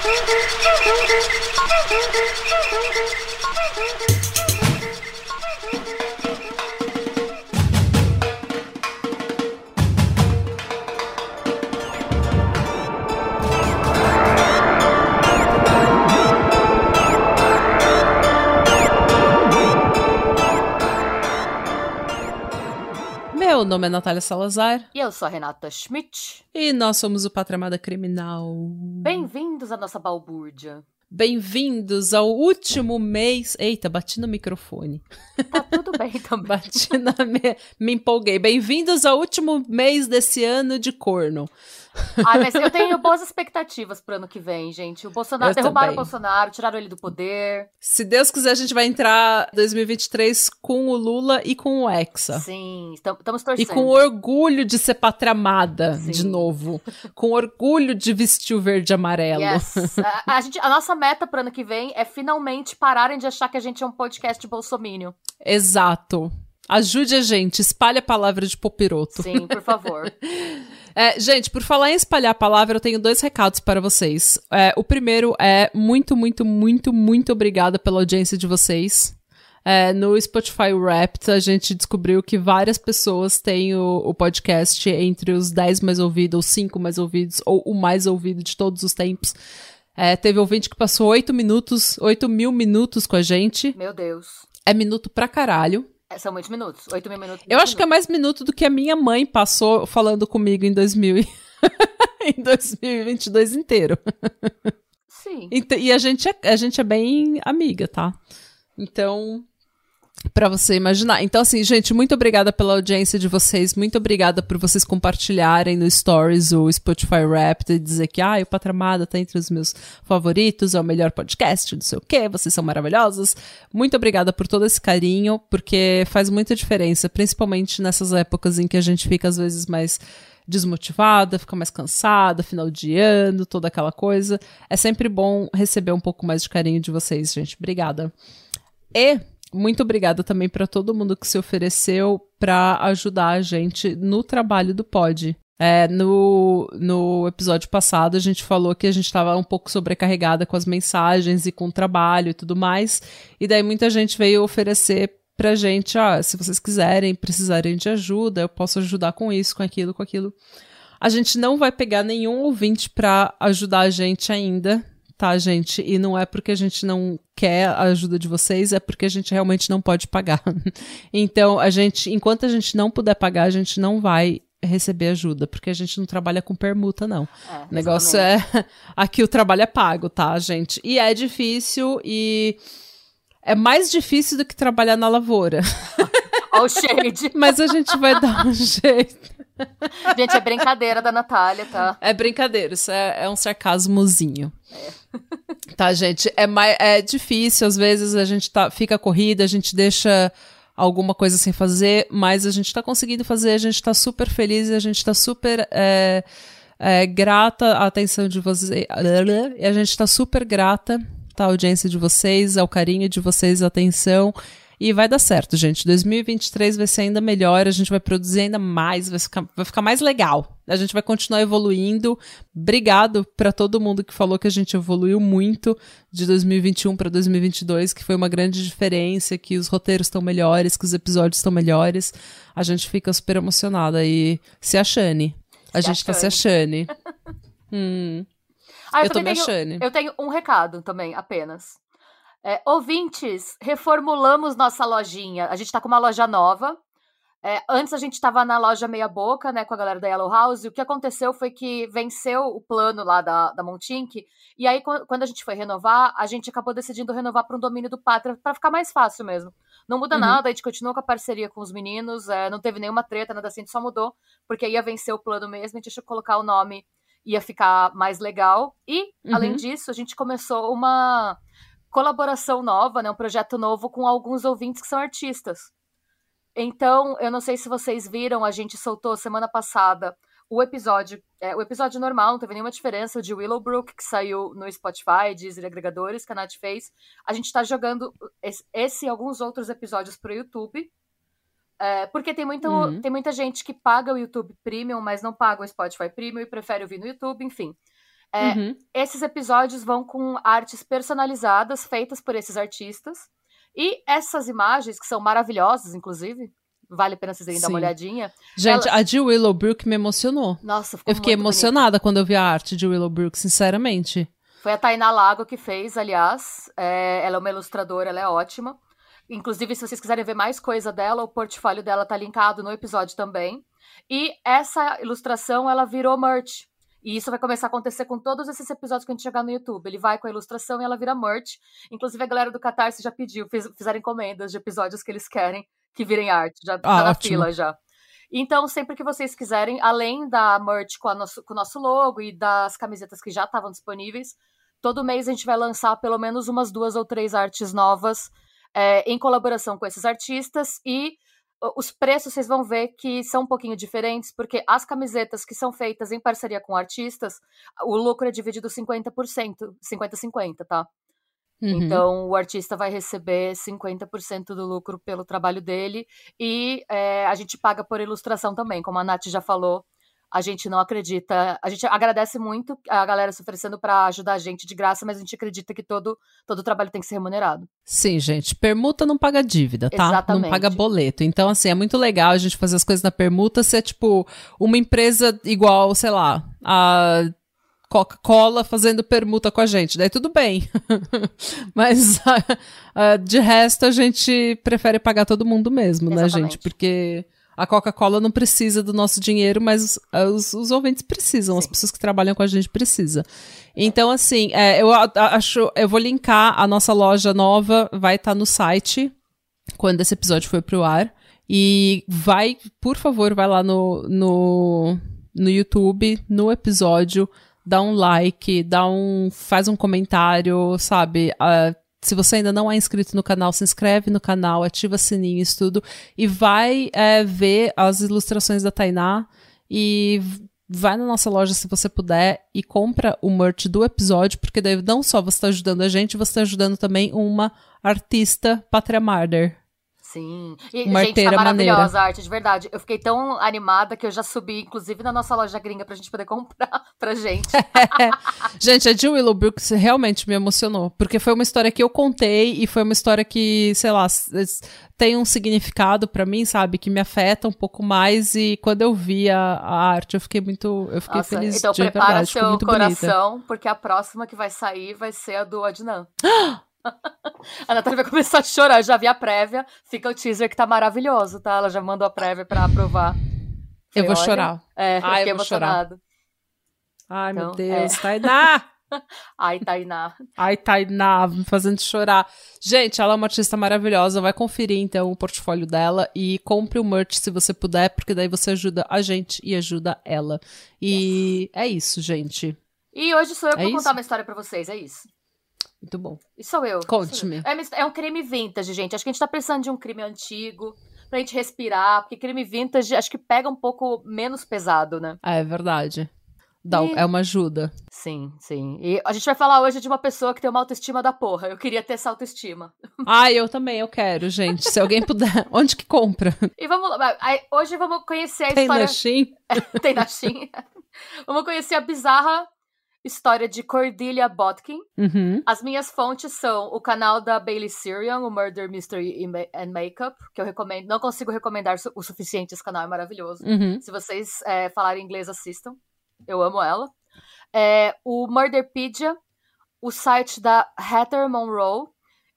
Thank you. Meu nome é Natália Salazar. E eu sou a Renata Schmidt. E nós somos o Patramada Criminal. Bem-vindos à nossa balbúrdia. Bem-vindos ao último mês. Eita, bati no microfone. Tá tudo bem também. bati na. Me, me empolguei. Bem-vindos ao último mês desse ano de corno. Ai, mas eu tenho boas expectativas pro ano que vem, gente. O Bolsonaro, Eu derrubaram também. o Bolsonaro, tiraram ele do poder. Se Deus quiser, a gente vai entrar 2023 com o Lula e com o Hexa. Sim, estamos E torcendo. com orgulho de ser patramada Sim. de novo. Com orgulho de vestir o verde e amarelo. Yes. A, a gente, a nossa meta pro ano que vem é finalmente pararem de achar que a gente é um podcast bolsomínio. Exato. Ajude a gente, espalhe a palavra de Popiroto. Sim, por favor. É, gente, por falar em espalhar a palavra, eu tenho dois recados para vocês. É, o primeiro é muito, muito, muito, muito obrigada pela audiência de vocês. É, no Spotify Wrapped, a gente descobriu que várias pessoas têm o, o podcast entre os 10 mais ouvidos, os 5 mais ouvidos, ou o mais ouvido de todos os tempos. É, teve ouvinte que passou 8 minutos, 8 mil minutos com a gente. Meu Deus. É minuto pra caralho. É, São muitos minutos. Oito mil minutos. Eu acho que é mais minuto do que a minha mãe passou falando comigo em 2000 e... em 2022 inteiro. Sim. Ent- E a gente, é, a gente é bem amiga, tá? Então, pra você imaginar. Então, assim, gente, muito obrigada pela audiência de vocês. Muito obrigada por vocês compartilharem no Stories o Spotify Wrapped e dizer que, ah, o Patramada tá entre os meus favoritos, é o melhor podcast, não sei o quê, vocês são maravilhosos. Muito obrigada por todo esse carinho, porque faz muita diferença, principalmente nessas épocas em que a gente fica, às vezes, mais desmotivada, fica mais cansada, final de ano, toda aquela coisa. É sempre bom receber um pouco mais de carinho de vocês, gente. Obrigada. E muito obrigada também para todo mundo que se ofereceu para ajudar a gente no trabalho do Pod. É, no, no episódio passado a gente falou que a gente estava um pouco sobrecarregada com as mensagens e com o trabalho e tudo mais. E daí muita gente veio oferecer pra gente, ah, se vocês quiserem, precisarem de ajuda, eu posso ajudar com isso, com aquilo, com aquilo. A gente não vai pegar nenhum ouvinte pra ajudar a gente ainda, tá, gente? E não é porque a gente não quer a ajuda de vocês, é porque a gente realmente não pode pagar. então, a gente, enquanto a gente não puder pagar, a gente não vai receber ajuda, porque a gente não trabalha com permuta, não. É, O negócio é. Aqui o trabalho é pago, tá, gente? E é difícil e. É mais difícil do que trabalhar na lavoura. Olha o shade. Mas a gente vai dar um jeito. Gente, é brincadeira da Natália, tá? É brincadeira, isso é, é um sarcasmozinho. Tá, gente? É, mais, é difícil, às vezes a gente tá, fica corrida, a gente deixa alguma coisa sem fazer, mas a gente tá conseguindo fazer, a gente tá super feliz, a gente tá super é, é, grata à atenção de vocês. E a gente tá super grata tá, à audiência de vocês, ao carinho de vocês, à atenção. E vai dar certo, gente. 2023 vai ser ainda melhor, a gente vai produzir ainda mais, vai ficar, vai ficar mais legal. A gente vai continuar evoluindo. Obrigado para todo mundo que falou que a gente evoluiu muito de 2021 para 2022, que foi uma grande diferença, que os roteiros estão melhores, que os episódios estão melhores. A gente fica super emocionada e se achane. A Se gente tá se achane. hum. Ah, Eu tô também me achando. Eu tenho um recado também, apenas. É, ouvintes, reformulamos nossa lojinha. A gente tá com uma loja nova. É, antes a gente tava na loja meia boca, né, com a galera da Yellow House, e o que aconteceu foi que venceu o plano lá da, da Montink, e aí quan- quando a gente foi renovar, a gente acabou decidindo renovar para um domínio do Pátria, para ficar mais fácil mesmo. Não muda Uhum. nada, a gente continua com a parceria com os meninos, é, não teve nenhuma treta, nada assim, a gente só mudou, porque ia vencer o plano mesmo, a gente achou que colocar o nome ia ficar mais legal. E, Uhum. além disso, a gente começou uma colaboração nova, né, um projeto novo com alguns ouvintes que são artistas. Então, eu não sei se vocês viram, a gente soltou semana passada o episódio, é, o episódio normal, não teve nenhuma diferença, o de Willowbrook, que saiu no Spotify, Deezer agregadores, que a Nath fez. A gente tá jogando esse, esse e alguns outros episódios pro YouTube. É, porque tem, muito, Uhum. tem muita gente que paga o YouTube Premium, mas não paga o Spotify Premium e prefere ouvir no YouTube, enfim. É, uhum. Esses episódios vão com artes personalizadas feitas por esses artistas. E essas imagens, que são maravilhosas, inclusive, vale a pena vocês irem dar uma olhadinha. Gente, ela... a de Willowbrook me emocionou. Nossa, Eu fiquei emocionada bonito. quando eu vi a arte de Willowbrook, sinceramente. Foi a Tainá Lago que fez, aliás. É, ela é uma ilustradora, ela é ótima. Inclusive, se vocês quiserem ver mais coisa dela, o portfólio dela tá linkado no episódio também. E essa ilustração, ela virou merch. E isso vai começar a acontecer com todos esses episódios que a gente chegar no YouTube. Ele vai com a ilustração e ela vira merch. Inclusive, a galera do Catarse já pediu, fiz, fizeram encomendas de episódios que eles querem que virem arte. Já tá ah, na ótimo. fila já. Então, sempre que vocês quiserem, além da merch com, nosso, com o nosso logo e das camisetas que já estavam disponíveis, todo mês a gente vai lançar pelo menos umas duas ou três artes novas é, em colaboração com esses artistas e os preços vocês vão ver que são um pouquinho diferentes, porque as camisetas que são feitas em parceria com artistas, o lucro é dividido 50%, 50-50, tá? Uhum. Então, o artista vai receber 50% do lucro pelo trabalho dele e é, a gente paga por ilustração também, como a Nath já falou a gente não acredita. A gente agradece muito a galera se oferecendo para ajudar a gente de graça, mas a gente acredita que todo, todo trabalho tem que ser remunerado. Sim, gente. Permuta não paga dívida, tá? Exatamente. Não paga boleto. Então, assim, é muito legal a gente fazer as coisas na permuta se é tipo uma empresa igual, sei lá, a. Coca-Cola fazendo permuta com a gente, daí tudo bem. Mas de resto a gente prefere pagar todo mundo mesmo, Exatamente. né, gente? Porque a Coca-Cola não precisa do nosso dinheiro, mas os, os ouvintes precisam, Sim. as pessoas que trabalham com a gente precisam. Então, assim, é, eu acho, eu vou linkar a nossa loja nova, vai estar tá no site quando esse episódio for pro ar. E vai, por favor, vai lá no, no, no YouTube, no episódio, dá um like, dá um, faz um comentário, sabe? Uh, se você ainda não é inscrito no canal, se inscreve no canal, ativa sininho, isso tudo, e vai é, ver as ilustrações da Tainá e vai na nossa loja se você puder e compra o merch do episódio, porque daí não só você está ajudando a gente, você está ajudando também uma artista Patria Marder. Sim. E, Uma gente, tá maravilhosa maneira. a arte, de verdade. Eu fiquei tão animada que eu já subi, inclusive, na nossa loja gringa pra gente poder comprar pra gente. gente, a Jill Willowbrook realmente me emocionou. Porque foi uma história que eu contei e foi uma história que, sei lá, tem um significado para mim, sabe? Que me afeta um pouco mais. E quando eu vi a, a arte, eu fiquei muito. Eu fiquei Nossa, feliz. Então de prepara verdade, seu coração, bonita. porque a próxima que vai sair vai ser a do Adnan. A Natália vai começar a chorar. Eu já vi a prévia. Fica o teaser que tá maravilhoso, tá? Ela já mandou a prévia pra aprovar. eu vou chorar. É, Ai, eu vou chorar. Ai, então, meu Deus, é. Tainá! Ai, Tainá. Ai, Tainá, me fazendo chorar. Gente, ela é uma artista maravilhosa. Vai conferir, então, o portfólio dela e compre o merch se você puder, porque daí você ajuda a gente e ajuda ela. E yes. é isso, gente. E hoje sou eu que é vou isso? contar uma história para vocês, é isso. Muito bom. E sou eu. Conte-me. É, é um crime vintage, gente. Acho que a gente tá precisando de um crime antigo pra gente respirar, porque crime vintage acho que pega um pouco menos pesado, né? É, é verdade. Dá, e... É uma ajuda. Sim, sim. E a gente vai falar hoje de uma pessoa que tem uma autoestima da porra. Eu queria ter essa autoestima. Ah, eu também, eu quero, gente. Se alguém puder. Onde que compra? E vamos lá. Hoje vamos conhecer a tem história. Na tem na Shein. vamos conhecer a bizarra história de Cordelia Botkin. Uhum. As minhas fontes são o canal da Bailey Sirian, o Murder Mystery and Makeup, que eu recomendo. Não consigo recomendar o suficiente, esse canal é maravilhoso. Uhum. Se vocês é, falarem inglês, assistam. Eu amo ela. É, o Murderpedia, o site da Heather Monroe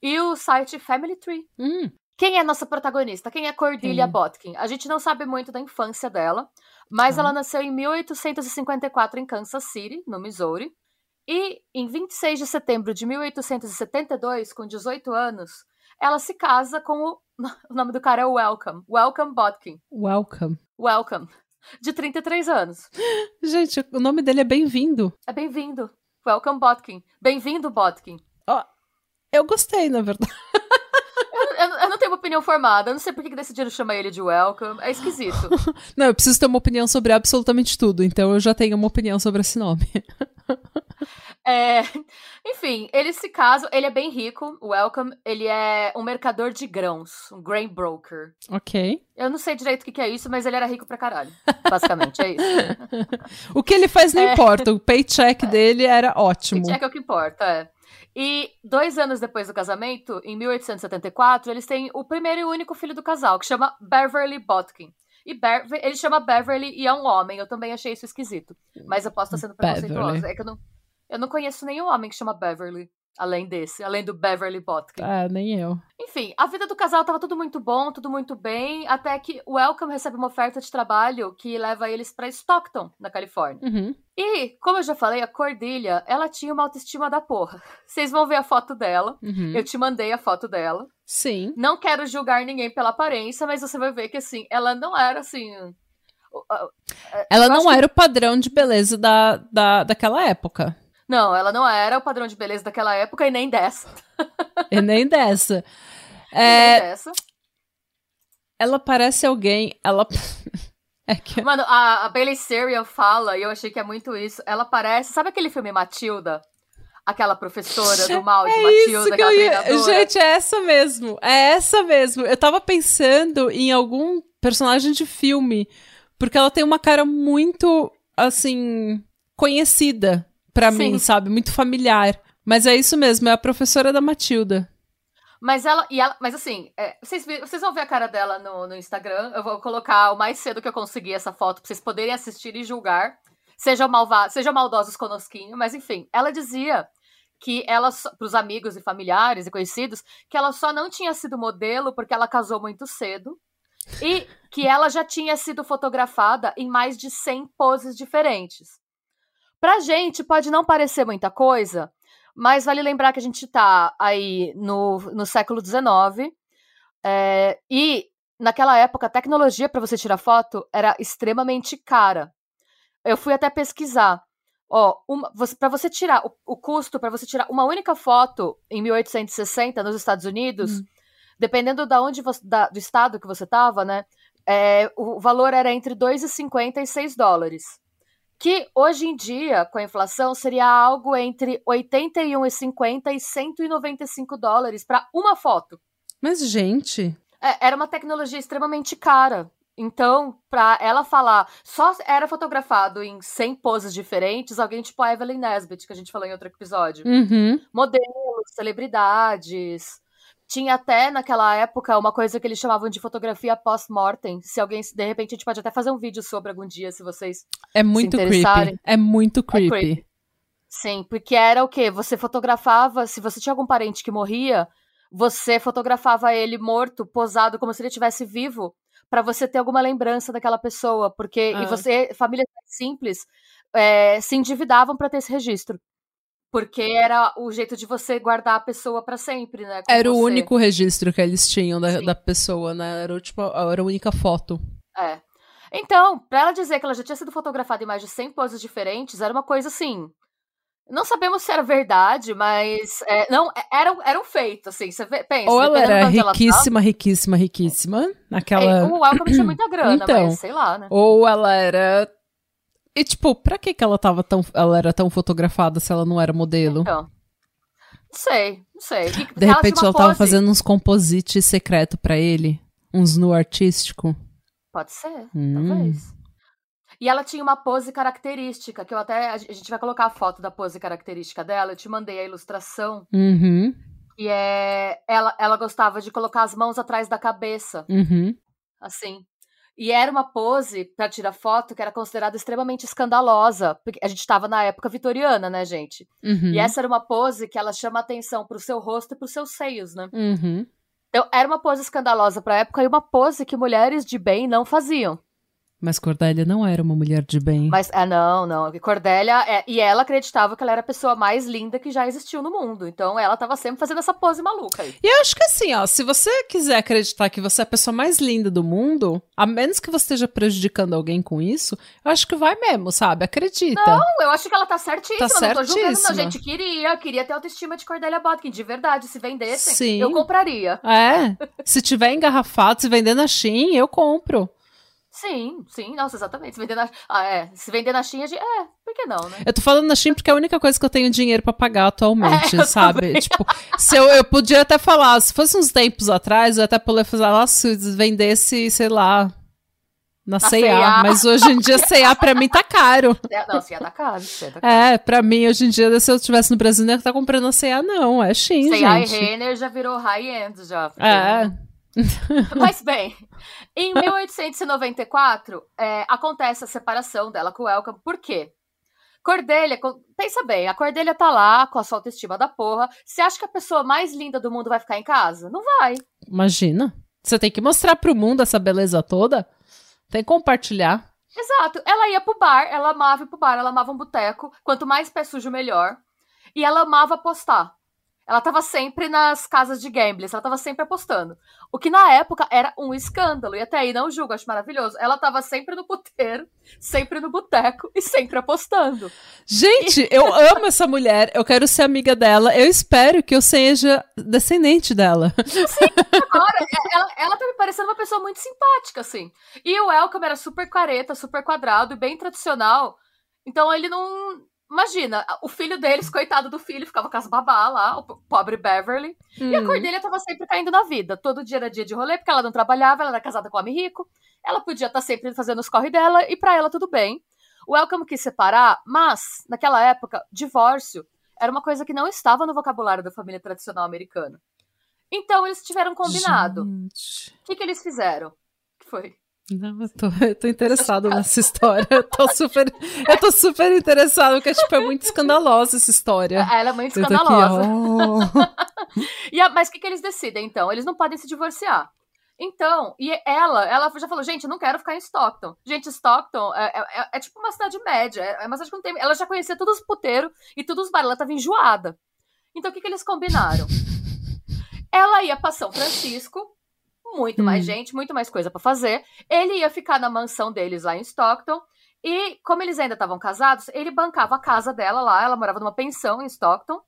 e o site Family Tree. Uhum. Quem é nossa protagonista? Quem é Cordelia Botkin? A gente não sabe muito da infância dela. Mas ela nasceu em 1854 em Kansas City, no Missouri. E em 26 de setembro de 1872, com 18 anos, ela se casa com o. O nome do cara é Welcome. Welcome Botkin. Welcome. Welcome. De 33 anos. Gente, o nome dele é Bem-vindo. É Bem-vindo. Welcome Botkin. Bem-vindo, Botkin. Oh, eu gostei, na verdade. eu, eu, não tenho uma opinião formada. Eu não sei por que decidiram chamar ele de Welcome. É esquisito. não, eu preciso ter uma opinião sobre absolutamente tudo. Então eu já tenho uma opinião sobre esse nome. É, enfim, eles se casam, ele é bem rico, o Welcome, ele é um mercador de grãos, um grain broker. Ok. Eu não sei direito o que, que é isso, mas ele era rico pra caralho. Basicamente, é isso. o que ele faz não é. importa, o paycheck dele era ótimo. Paycheck é o que importa, é. E dois anos depois do casamento, em 1874, eles têm o primeiro e único filho do casal, que chama Beverly Botkin. E Be ele chama Beverly e é um homem. Eu também achei isso esquisito. Mas eu posso estar sendo preconceituosa. É que eu não, eu não conheço nenhum homem que chama Beverly. Além desse, além do Beverly Botkin. Ah, nem eu. Enfim, a vida do casal tava tudo muito bom, tudo muito bem, até que o Welcome recebe uma oferta de trabalho que leva eles para Stockton, na Califórnia. Uhum. E, como eu já falei, a Cordilha, ela tinha uma autoestima da porra. Vocês vão ver a foto dela. Uhum. Eu te mandei a foto dela. Sim. Não quero julgar ninguém pela aparência, mas você vai ver que, assim, ela não era, assim... Ela não era que... o padrão de beleza da, da, daquela época. Não, ela não era o padrão de beleza daquela época e nem dessa. e nem dessa. É... E nem dessa. Ela parece alguém. Ela. É. Mano, a, a Bailey Sarian fala, e eu achei que é muito isso. Ela parece. Sabe aquele filme Matilda? Aquela professora do mal de é Matilda, aquela ia... Gente, é essa mesmo. É essa mesmo. Eu tava pensando em algum personagem de filme. Porque ela tem uma cara muito, assim, conhecida para mim, sabe? Muito familiar. Mas é isso mesmo, é a professora da Matilda. Mas ela, e ela, mas assim, é, vocês, vocês vão ver a cara dela no, no Instagram. Eu vou colocar o mais cedo que eu conseguir essa foto pra vocês poderem assistir e julgar. Sejam malvados, sejam maldosos conosquinho, mas enfim, ela dizia que ela, pros amigos e familiares e conhecidos, que ela só não tinha sido modelo porque ela casou muito cedo e que ela já tinha sido fotografada em mais de 100 poses diferentes. Pra gente pode não parecer muita coisa, mas vale lembrar que a gente tá aí no, no século XIX é, e naquela época a tecnologia para você tirar foto era extremamente cara. Eu fui até pesquisar. Ó, para você tirar o, o custo para você tirar uma única foto em 1860 nos Estados Unidos, hum. dependendo da onde você, da, do estado que você tava, né? É, o valor era entre 2,50 e 6 dólares que hoje em dia, com a inflação, seria algo entre 81,50 e 195 dólares para uma foto. Mas, gente. É, era uma tecnologia extremamente cara. Então, pra ela falar, só era fotografado em 100 poses diferentes, alguém tipo a Evelyn Nesbit, que a gente falou em outro episódio. Uhum. Modelos, celebridades. Tinha até naquela época uma coisa que eles chamavam de fotografia post-mortem. Se alguém, de repente, a gente pode até fazer um vídeo sobre algum dia, se vocês é muito se creepy. É muito creepy. É creepy. Sim, porque era o quê? Você fotografava, se você tinha algum parente que morria, você fotografava ele morto, posado, como se ele estivesse vivo, para você ter alguma lembrança daquela pessoa. Porque ah. e você, famílias simples, é, se endividavam para ter esse registro. Porque era o jeito de você guardar a pessoa para sempre, né? Era você. o único registro que eles tinham da, da pessoa, né? Era, tipo, era a única foto. É. Então, pra ela dizer que ela já tinha sido fotografada em mais de 100 poses diferentes, era uma coisa assim. Não sabemos se era verdade, mas. É, não, é, era, era um feito, assim. Você pensa. Ou ela era riquíssima, ela riquíssima, riquíssima. Naquela. É, o Welcome tinha muita grana, então, mas sei lá, né? Ou ela era e, tipo, pra que, que ela tava tão. Ela era tão fotografada se ela não era modelo? Então. Não sei, não sei. E, de repente ela, ela tava fazendo uns composites secreto para ele? Uns nu artístico? Pode ser, hum. talvez. E ela tinha uma pose característica, que eu até. A gente vai colocar a foto da pose característica dela. Eu te mandei a ilustração. Uhum. E é. Ela, ela gostava de colocar as mãos atrás da cabeça. Uhum. Assim. E era uma pose para tirar foto que era considerada extremamente escandalosa, porque a gente estava na época vitoriana, né, gente? Uhum. E essa era uma pose que ela chama atenção pro seu rosto e pros seus seios, né? Uhum. Então, era uma pose escandalosa pra época e uma pose que mulheres de bem não faziam. Mas Cordélia não era uma mulher de bem. Mas, é, não, não. Cordélia, é, e ela acreditava que ela era a pessoa mais linda que já existiu no mundo. Então, ela tava sempre fazendo essa pose maluca aí. E eu acho que assim, ó, se você quiser acreditar que você é a pessoa mais linda do mundo, a menos que você esteja prejudicando alguém com isso, eu acho que vai mesmo, sabe? Acredita. Não, eu acho que ela tá certíssima. Tá certíssima. Não tô julgando, não. Gente, queria, queria ter autoestima de Cordélia Botkin, de verdade. Se vendessem, Sim. eu compraria. É. se tiver engarrafado, se vender na Shein, eu compro. Sim, sim, nossa, exatamente. Se vender na, ah, é. Se vender na China, é, por que não, né? Eu tô falando na China porque é a única coisa que eu tenho dinheiro para pagar atualmente, É, sabe? também. Tipo, se eu, eu podia até falar, se fosse uns tempos atrás, eu até poderia fazer lá se vendesse, sei lá, na C&A. mas hoje em dia C&A pra mim tá caro. É, Não, é da casa, se é casa. É, pra mim hoje em dia, se eu estivesse no Brasil, não ia estar comprando a C&A não, é Shein, C&A e gente. Renner já virou high-end já. É, né? Mas bem, em 1894, é, acontece a separação dela com o Welcome. Por quê? Cordelia, co- pensa bem, a Cordelia tá lá com a sua autoestima da porra. Você acha que a pessoa mais linda do mundo vai ficar em casa? Não vai. imagina. Você tem que mostrar pro mundo essa beleza toda, tem que compartilhar. Exato. Ela ia pro bar, ela amava ir pro bar, ela amava um boteco. Quanto mais pé sujo, melhor. E ela amava apostar. Ela tava sempre nas casas de gambles, ela tava sempre apostando. O que na época era um escândalo. E até aí não julgo, acho maravilhoso. Ela tava sempre no puteiro, sempre no boteco e sempre apostando. Gente, eu amo essa mulher, eu quero ser amiga dela, eu espero que eu seja descendente dela. Agora, ela, ela tá me parecendo uma pessoa muito simpática, assim. E o Welcome era super careta, super quadrado e bem tradicional. Então ele não. Imagina, o filho deles, coitado do filho, ficava com as babá lá, o pobre Beverly. E a Hum. Cordelia tava sempre caindo na vida. Todo dia era dia de rolê, porque ela não trabalhava, ela era casada com um homem rico. Ela podia estar sempre fazendo os corre dela, e pra ela tudo bem. O Welcome quis separar, mas, naquela época, divórcio era uma coisa que não estava no vocabulário da família tradicional americana. Então eles tiveram combinado. O que, que eles fizeram? O que foi? Não, eu tô, eu tô interessado nessa história. Eu tô super, eu tô super interessado, porque tipo, é muito escandalosa essa história. Ela é muito aqui, escandalosa. ó. E a- mas o que, que eles decidem, então? Eles não podem se divorciar. Então, e ela, ela já falou, gente, eu não quero ficar em Stockton. Gente, Stockton é, é- é tipo uma cidade média, é uma cidade que não tem... Ela já conhecia todos os puteiros e todos os bares, ela tava enjoada. Então, o que, que eles combinaram? ela ia pra São Francisco, muito mais Hum. gente, muito mais coisa pra fazer. Ele ia ficar na mansão deles lá em Stockton. E, como eles ainda estavam casados, ele bancava a casa dela lá. Ela morava numa pensão em Stockton.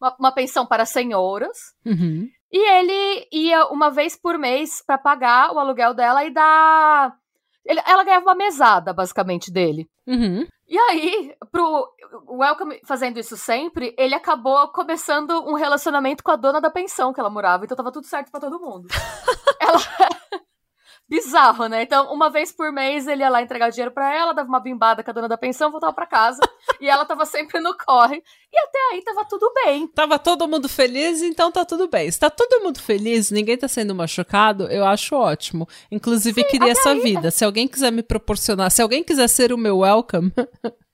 Uma, uma pensão para senhoras. Uhum. E ele ia uma vez por mês pra pagar o aluguel dela e dar. Ele- ela ganhava uma mesada, basicamente, dele. Uhum. E aí, pro Welcome fazendo isso sempre, ele acabou começando um relacionamento com a dona da pensão que ela morava. Então tava tudo certo pra todo mundo. ela. Bizarro, né? Então, uma vez por mês ele ia lá entregar dinheiro pra ela, dava uma bimbada com a dona da pensão, voltava pra casa. e ela tava sempre no corre. E até aí tava tudo bem. Tava todo mundo feliz, então tá tudo bem. Se tá todo mundo feliz, ninguém tá sendo machucado, eu acho ótimo. Inclusive, queria essa vida. Se alguém quiser me proporcionar, se alguém quiser ser o meu welcome,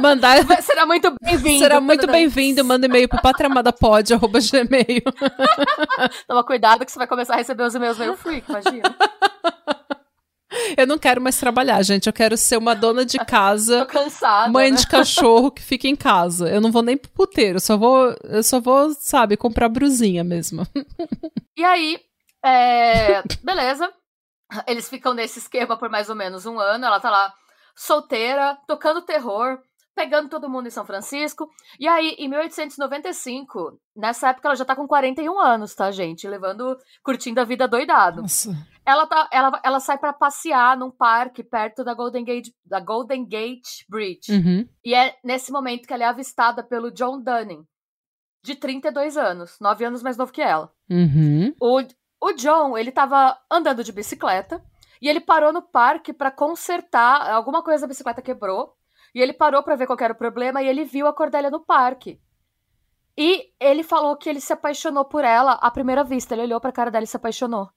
mandar. Será muito bem-vindo. Será muito bem-vindo. Manda e-mail pro patramadapod.gmail. Toma cuidado que você vai começar a receber os e-mails meio freak, imagina. Eu não quero mais trabalhar, gente. Eu quero ser uma dona de Tô casa, cansada. mãe né? de cachorro que fica em casa. Eu não vou nem pro puteiro, eu só vou, eu só vou, sabe, comprar brusinha mesmo. E aí, é, beleza. Eles ficam nesse esquema por mais ou menos um ano. Ela tá lá solteira, tocando terror, pegando todo mundo em São Francisco. E aí, em 1895, nessa época ela já tá com 41 anos, tá, gente? Levando, curtindo a vida doidado. Nossa. Ela, tá, ela, ela sai pra passear num parque perto da Golden Gate, da Golden Gate Bridge. Uhum. E é nesse momento que ela é avistada pelo John Dunning, de 32 anos, 9 anos mais novo que ela. Uhum. O, o John, ele tava andando de bicicleta e ele parou no parque pra consertar, alguma coisa da bicicleta quebrou, e ele parou pra ver qual era o problema e ele viu a Cordélia no parque. E ele falou que ele se apaixonou por ela à primeira vista, ele olhou pra cara dela e se apaixonou.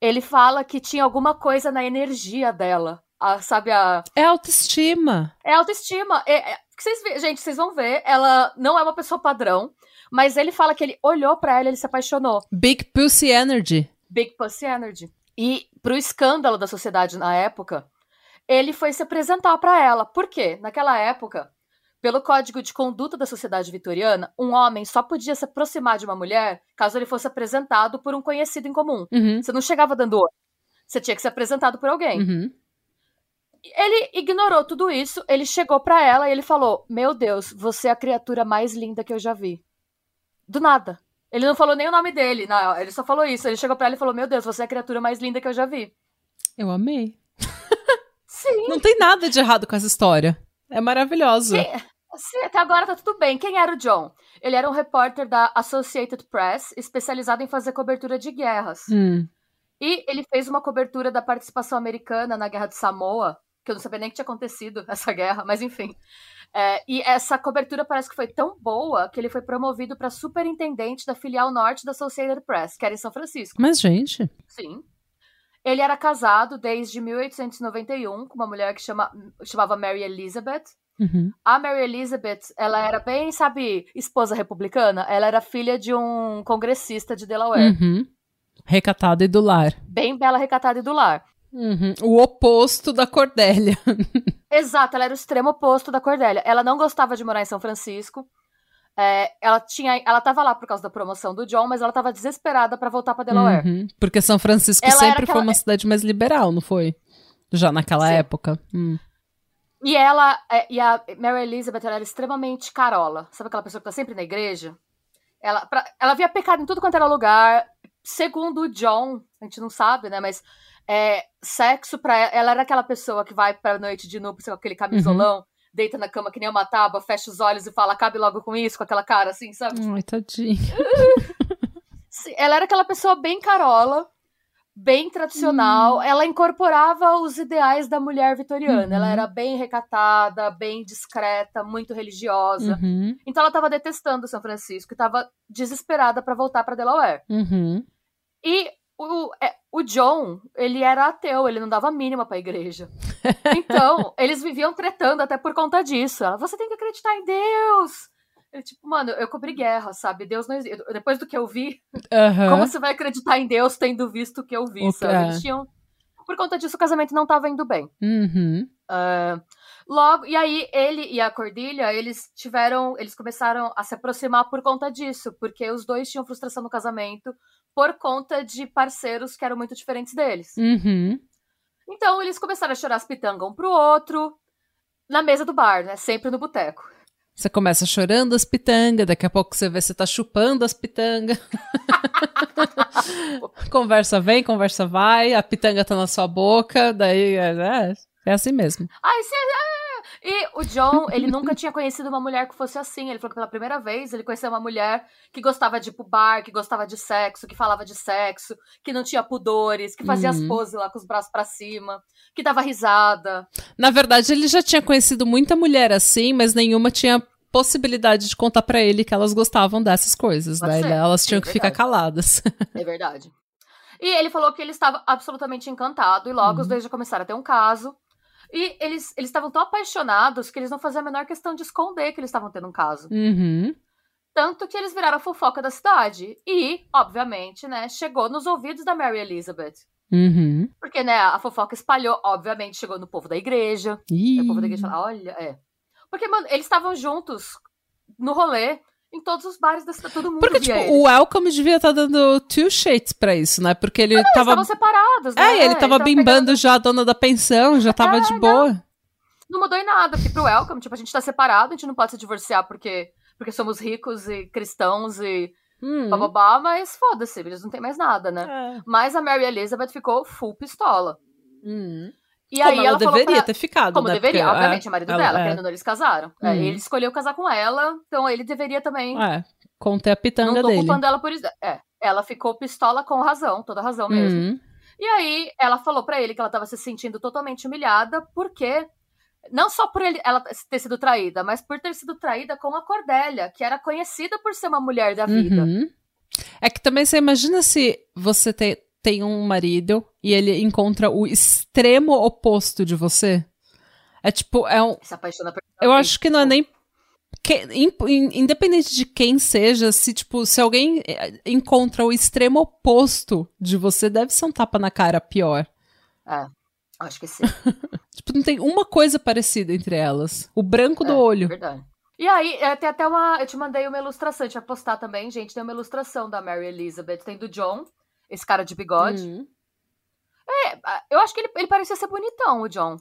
Ele fala que tinha alguma coisa na energia dela, a, sabe, a, É autoestima. é autoestima. É, é- que vocês gente, vocês vão ver, ela não é uma pessoa padrão, mas ele fala que ele olhou pra ela e ele se apaixonou. Big Pussy Energy. Big Pussy Energy. E pro escândalo da sociedade na época, ele foi se apresentar pra ela. Por quê? Naquela época, pelo código de conduta da sociedade vitoriana, um homem só podia se aproximar de uma mulher caso ele fosse apresentado por um conhecido em comum. Uhum. Você não chegava dando oi. Você tinha que ser apresentado por alguém. Uhum. Ele ignorou tudo isso, ele chegou pra ela e ele falou: Meu Deus, você é a criatura mais linda que eu já vi. Do nada. Ele não falou nem o nome dele, não, ele só falou isso. Ele chegou pra ela e falou: Meu Deus, você é a criatura mais linda que eu já vi. Eu amei. Sim. Não tem nada de errado com essa história. É maravilhoso. Sim, até agora tá tudo bem. Quem era o John? Ele era um repórter da Associated Press, especializado em fazer cobertura de guerras. Hum. E ele fez uma cobertura da participação americana na Guerra de Samoa, que eu não sabia nem que tinha acontecido essa guerra, mas enfim. É, e essa cobertura parece que foi tão boa que ele foi promovido para superintendente da filial norte da Associated Press, que era em São Francisco. Mas, gente. Sim. Ele era casado desde 1891 com uma mulher que chama, chamava Mary Elizabeth. Uhum. A Mary Elizabeth, ela era bem, sabe, esposa republicana. Ela era filha de um congressista de Delaware. Uhum. Recatado e do lar. Bem bela, recatada e do lar. Uhum. O oposto da Cordélia. Exato, ela era o extremo oposto da Cordélia. Ela não gostava de morar em São Francisco. É, ela tinha, ela tava lá por causa da promoção do John, mas ela tava desesperada pra voltar pra Delaware. Uhum. Porque São Francisco Ela sempre foi aquela- uma cidade mais liberal, não foi? Já naquela Sim. época. Hum. E ela, é, e a Mary Elizabeth, ela era extremamente carola. Sabe aquela pessoa que tá sempre na igreja? Ela, pra- ela via pecado em tudo quanto era lugar. Segundo o John, a gente não sabe, né? Mas é, sexo pra ela, ela era aquela pessoa que vai pra noite de núpcias com aquele camisolão, deita na cama que nem uma tábua, fecha os olhos e fala, cabe logo com isso, com aquela cara assim, sabe? Ai, tadinho. Sim, Ela era aquela pessoa bem carola, bem tradicional. Ela incorporava os ideais da mulher vitoriana. Uhum. Ela era bem recatada, bem discreta, muito religiosa. Uhum. Então ela tava detestando São Francisco e tava desesperada pra voltar pra Delaware. Uhum. E o, é, o John, ele era ateu, ele não dava a mínima pra igreja. Então, eles viviam tretando até por conta disso. Ela, você tem que acreditar em Deus. Tipo, mano, eu cobri guerra, sabe? Deus não existe. Depois do que eu vi, Aham. como você vai acreditar em Deus tendo visto o que eu vi, sabe? é. Eles tinham. Por conta disso, o casamento não tava indo bem. Uhum. Ah, logo, e aí ele e a Cordilha, eles tiveram, eles começaram a se aproximar por conta disso, porque os dois tinham frustração no casamento por conta de parceiros que eram muito diferentes deles. Uhum. Então eles começaram a chorar as pitangas um pro outro na mesa do bar, né? Sempre no boteco. Você começa chorando as pitangas, daqui a pouco você vê você tá chupando as pitangas. conversa vem, conversa vai, a pitanga tá na sua boca, daí é, é, é assim mesmo. Ai, você. É. E o John, ele nunca tinha conhecido uma mulher que fosse assim. Ele falou que pela primeira vez ele conheceu uma mulher que gostava de ir pro bar, que gostava de sexo, que falava de sexo, que não tinha pudores, que fazia as Uhum. poses lá com os braços pra cima, que dava risada. Na verdade, ele já tinha conhecido muita mulher assim, mas nenhuma tinha possibilidade de contar pra ele que elas gostavam dessas coisas, Pode né? ser. Elas tinham Sim, que ficar caladas. É verdade. E ele falou que ele estava absolutamente encantado, e logo os dois já começaram a ter um caso. E eles eles estavam tão apaixonados que eles não faziam a menor questão de esconder que eles estavam tendo um caso. Uhum. Tanto que eles viraram a fofoca da cidade. E, obviamente, né, chegou nos ouvidos da Mary Elizabeth. Uhum. Porque, né, a fofoca espalhou, obviamente, chegou no povo da igreja. Ih. O povo da igreja fala, olha, é. Porque, mano, eles estavam juntos no rolê, em todos os bares da cidade, todo mundo Porque, tipo, eles. o Welcome devia estar dando two shades pra isso, né? Porque ele Eles tava. estavam separados, né? É, ele tava Eles tavam bimbando pegando- já a dona da pensão, já tava É, de não. boa. Não mudou em nada, porque pro Welcome, tipo, a gente tá separado, a gente não pode se divorciar porque, porque somos ricos e cristãos e Hum. bababá, mas foda-se, eles não tem mais nada, né? É. Mas a Mary Elizabeth ficou full pistola. Hum. E Como aí ela, ela deveria pra- ter ficado, Como né? deveria, Porque, obviamente, é, é marido ela- dela, é. querendo ou não, eles casaram. É, Uhum. ele escolheu casar com ela, então ele deveria também. É, conter a não pitanga tô dele. culpando ela por isso. É, ela ficou pistola com razão, toda razão mesmo. Hum. E aí ela falou pra ele que ela tava se sentindo totalmente humilhada, porque não só por ele, ela ter sido traída, mas por ter sido traída com a Cordélia, que era conhecida por ser uma mulher da vida. Uhum. É que também você imagina se você te- tem um marido e ele encontra o extremo oposto de você. É tipo, é um, Se apaixona por eu acho que não é nem que- in- in- independente de quem seja, se tipo, se alguém eh, encontra o extremo oposto de você, deve ser um tapa na cara pior. É, acho que sim. Tipo, não tem uma coisa parecida entre elas. O branco do É, olho. Verdade. E aí, é, tem até uma. Eu te mandei uma ilustração, a gente vai postar também, gente. Tem uma ilustração da Mary Elizabeth. Tem do John, esse cara de bigode. Hum. É, eu acho que ele, ele parecia ser bonitão, o John.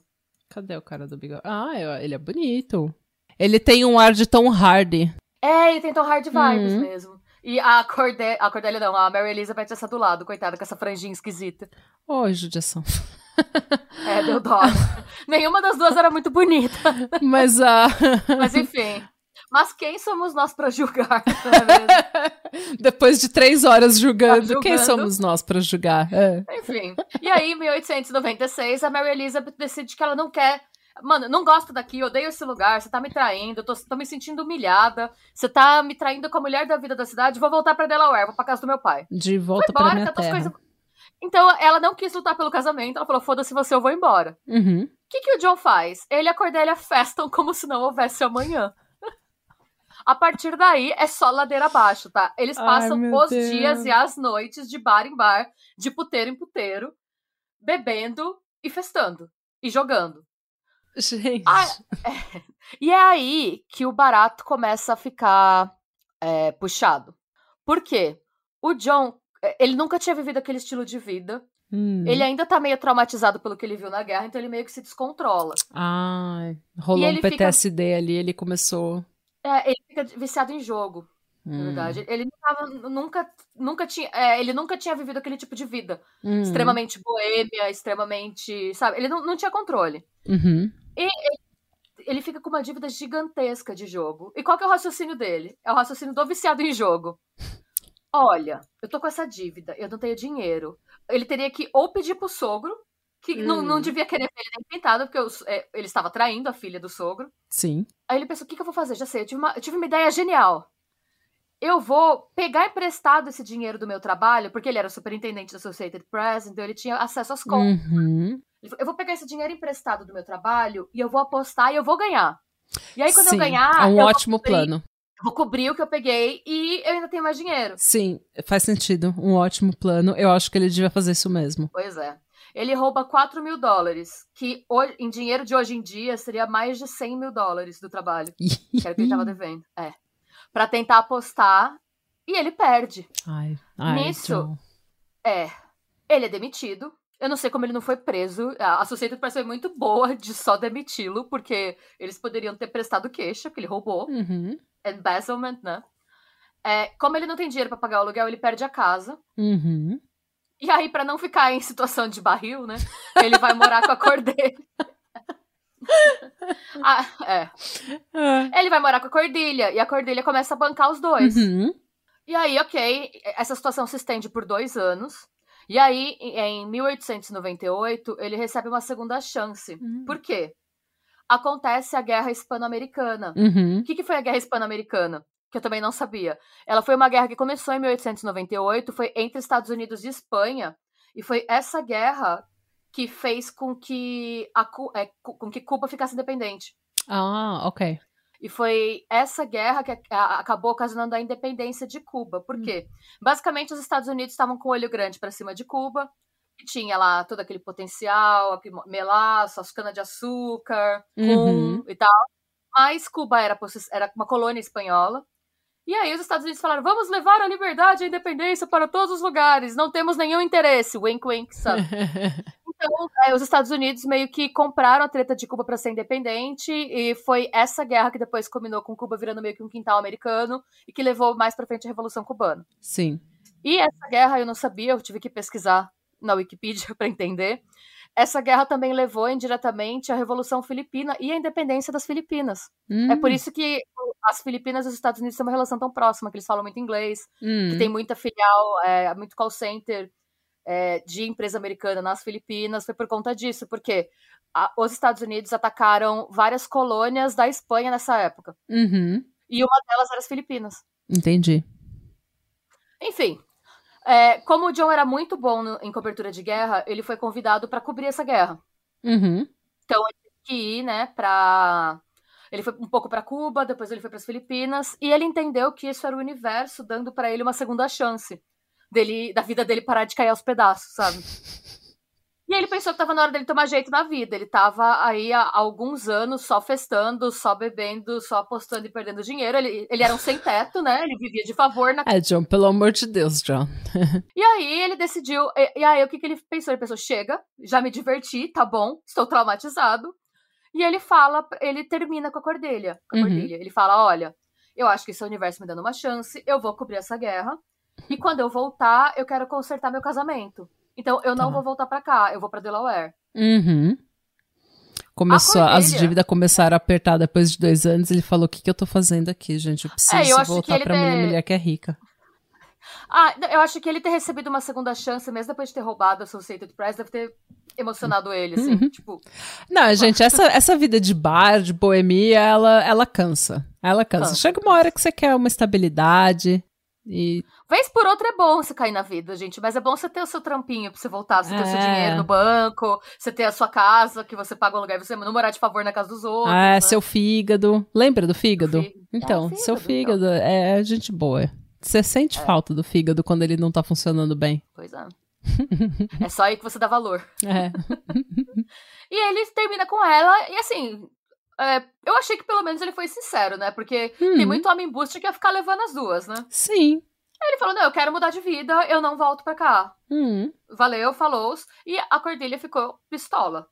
Cadê o cara do bigode? Ah, ele é bonito. Ele tem um ar de Tom Hardy. É, ele tentou hard vibes Uhum. mesmo. E a Cordélia, a Cordélia não, a Mary Elizabeth essa do lado, coitada, com essa franjinha esquisita. Oi, judiação. é, deu dó. Nenhuma das duas era muito bonita. Mas a. Mas enfim. Mas quem somos nós para julgar? É Depois de três horas julgando, julgando. quem somos nós para julgar? É. Enfim. E aí, em 1896, a Mary Elizabeth decide que ela não quer Mano, não gosto daqui, odeio esse lugar, você tá me traindo, tô, tô me sentindo humilhada, você tá me traindo com a mulher da vida da cidade, vou voltar pra Delaware, vou pra casa do meu pai. De volta embora, pra minha terra. Coisas... Então, ela não quis lutar pelo casamento, ela falou, foda-se você, eu vou embora. O uhum. que, que o John faz? Ele e a Cordélia festam como se não houvesse amanhã. A partir daí é só ladeira abaixo, tá? Eles passam Ai, os Deus. dias e as noites de bar em bar, de puteiro em puteiro, bebendo e festando e jogando. Gente. Ah, é. E é aí que o barato começa a ficar é, puxado. Por quê? O John, é, ele nunca tinha vivido aquele estilo de vida. Hum. Ele ainda tá meio traumatizado pelo que ele viu na guerra, então ele meio que se descontrola. Ah, rolou um PTSD fica... ali, ele começou. É, ele fica viciado em jogo. Hum. Na verdade, ele tava, nunca, nunca tinha, é, ele nunca tinha vivido aquele tipo de vida, hum. extremamente boêmia, extremamente, sabe? Ele não, não tinha controle. Uhum. E ele, ele fica com uma dívida gigantesca de jogo. E qual que é o raciocínio dele? É o raciocínio do viciado em jogo. Olha, eu tô com essa dívida, eu não tenho dinheiro. Ele teria que ou pedir pro sogro, que hum. não, não devia querer ver ele nem pintado, porque eu, é, ele estava traindo a filha do sogro. Sim. Aí ele pensou: o que, que eu vou fazer? Já sei, eu tive, uma, eu tive uma ideia genial. Eu vou pegar emprestado esse dinheiro do meu trabalho, porque ele era superintendente da Associated Press, então ele tinha acesso às contas. Uhum. Eu vou pegar esse dinheiro emprestado do meu trabalho e eu vou apostar e eu vou ganhar. E aí, quando Sim, eu ganhar. É um ótimo cobrir, plano. Eu vou cobrir o que eu peguei e eu ainda tenho mais dinheiro. Sim, faz sentido. Um ótimo plano. Eu acho que ele devia fazer isso mesmo. Pois é. Ele rouba 4 mil dólares, que em dinheiro de hoje em dia seria mais de 100 mil dólares do trabalho. que era o que ele tava devendo. É. Pra tentar apostar e ele perde. Ai, ai, Nisso, John. é. Ele é demitido. Eu não sei como ele não foi preso. A Associated Press foi muito boa de só demiti-lo, porque eles poderiam ter prestado queixa, porque ele roubou. Uhum. Embezzlement, né? É, como ele não tem dinheiro para pagar o aluguel, ele perde a casa. Uhum. E aí, para não ficar em situação de barril, né? Ele vai morar com a cor dele. ah, é. é. Ele vai morar com a Cordilha. E a Cordilha começa a bancar os dois. Uhum. E aí, ok, essa situação se estende por dois anos. E aí, em 1898, ele recebe uma segunda chance. Uhum. Por quê? Acontece a Guerra Hispano-Americana. Uhum. O que, que foi a Guerra Hispano-Americana? Que eu também não sabia. Ela foi uma guerra que começou em 1898, foi entre Estados Unidos e Espanha. E foi essa guerra que fez com que, a, é, com que Cuba ficasse independente. Ah, ok. E foi essa guerra que acabou ocasionando a independência de Cuba. Por quê? Hum. Basicamente, os Estados Unidos estavam com o olho grande para cima de Cuba. E tinha lá todo aquele potencial, melaço, as cana-de-açúcar, uhum. e tal. Mas Cuba era, era uma colônia espanhola. E aí os Estados Unidos falaram: vamos levar a liberdade e a independência para todos os lugares, não temos nenhum interesse. Wink, wink, sabe? então, é, os Estados Unidos meio que compraram a treta de Cuba para ser independente, e foi essa guerra que depois combinou com Cuba virando meio que um quintal americano e que levou mais para frente a Revolução Cubana. Sim. E essa guerra eu não sabia, eu tive que pesquisar na Wikipedia para entender. Essa guerra também levou indiretamente à Revolução Filipina e à independência das Filipinas. Hum. É por isso que as Filipinas e os Estados Unidos têm uma relação tão próxima, que eles falam muito inglês, hum. que tem muita filial, é, muito call center é, de empresa americana nas Filipinas. Foi por conta disso, porque a, os Estados Unidos atacaram várias colônias da Espanha nessa época. Uhum. E uma delas era as Filipinas. Entendi. Enfim, é, como o John era muito bom no, em cobertura de guerra, ele foi convidado para cobrir essa guerra. Uhum. Então ele teve que ir, né, pra. Ele foi um pouco para Cuba, depois ele foi para as Filipinas, e ele entendeu que isso era o universo dando para ele uma segunda chance dele, da vida dele parar de cair aos pedaços, sabe? E ele pensou que tava na hora dele tomar jeito na vida. Ele tava aí há alguns anos só festando, só bebendo, só apostando e perdendo dinheiro. Ele, ele era um sem-teto, né? Ele vivia de favor na. É, John, pelo amor de Deus, John. e aí ele decidiu. E, e, aí o que, que ele pensou? Ele pensou: chega, já me diverti, tá bom, estou traumatizado. E ele fala, ele termina com a Cordilha. Com a uhum. Cordilha. Ele fala: olha, eu acho que esse universo me dando uma chance, eu vou cobrir essa guerra. E quando eu voltar, eu quero consertar meu casamento. Então eu não Tá. vou voltar pra cá, eu vou pra Delaware. Uhum. Começou, A as dívidas começaram a apertar depois de dois anos. Ele falou: O que, que eu tô fazendo aqui, gente? Eu preciso É, eu voltar pra minha ter- mulher que é rica. Ah, eu acho que ele ter recebido uma segunda chance, mesmo depois de ter roubado a Associated Press, deve ter emocionado ele, assim. Uhum. Tipo, Não, gente, essa, essa vida de bar, de boemia, ela, ela cansa. Ela cansa. Cansa. Chega uma hora que você quer uma estabilidade. E vez por outra é bom você cair na vida, gente, mas é bom você ter o seu trampinho pra você voltar, você ter o seu É. dinheiro no banco, você ter a sua casa, que você paga um lugar e você não morar de favor na casa dos outros. ah, né? seu fígado. Lembra do fígado? Fí- Então, É, seu fígado, fígado é gente boa. Você sente É. falta do fígado quando ele não tá funcionando bem. Pois é. é só aí que você dá valor. É. E ele termina com ela, e assim, é, eu achei que pelo menos ele foi sincero, né? Porque tem Hum, muito homem booster que ia ficar levando as duas, né? Sim. Aí ele falou: não, eu quero mudar de vida, eu não volto pra cá. Hum. Valeu, falou. E a Cordilha ficou pistola.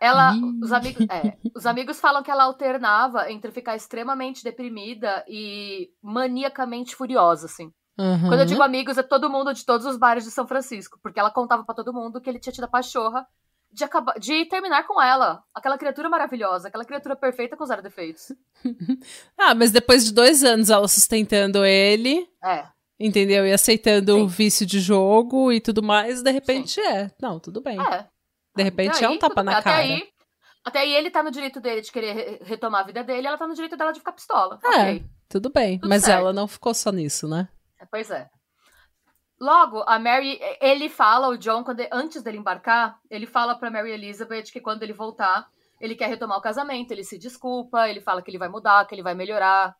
Ela, os amigos, é, os amigos falam que ela alternava entre ficar extremamente deprimida e maniacamente furiosa, assim. Aham. Quando eu digo amigos, é todo mundo de todos os bares de São Francisco, porque ela contava pra todo mundo que ele tinha tido a pachorra de, acabar, de terminar com ela. Aquela criatura maravilhosa, aquela criatura perfeita com zero defeitos. Ah, mas depois de dois anos ela sustentando ele, É, entendeu? E aceitando Sim. o vício de jogo e tudo mais, de repente é. Não, tudo bem. é. De repente Até é um aí, tapa na até cara. Aí, até aí ele tá no direito dele de querer re- retomar a vida dele, ela tá no direito dela de ficar pistola. É. Ok. Tudo bem. Tudo mas certo. ela não ficou só nisso, né? Pois é. Logo, a Mary, ele fala, o John, quando, antes dele embarcar, ele fala pra Mary Elizabeth que quando ele voltar, ele quer retomar o casamento, ele se desculpa, ele fala que ele vai mudar, que ele vai melhorar.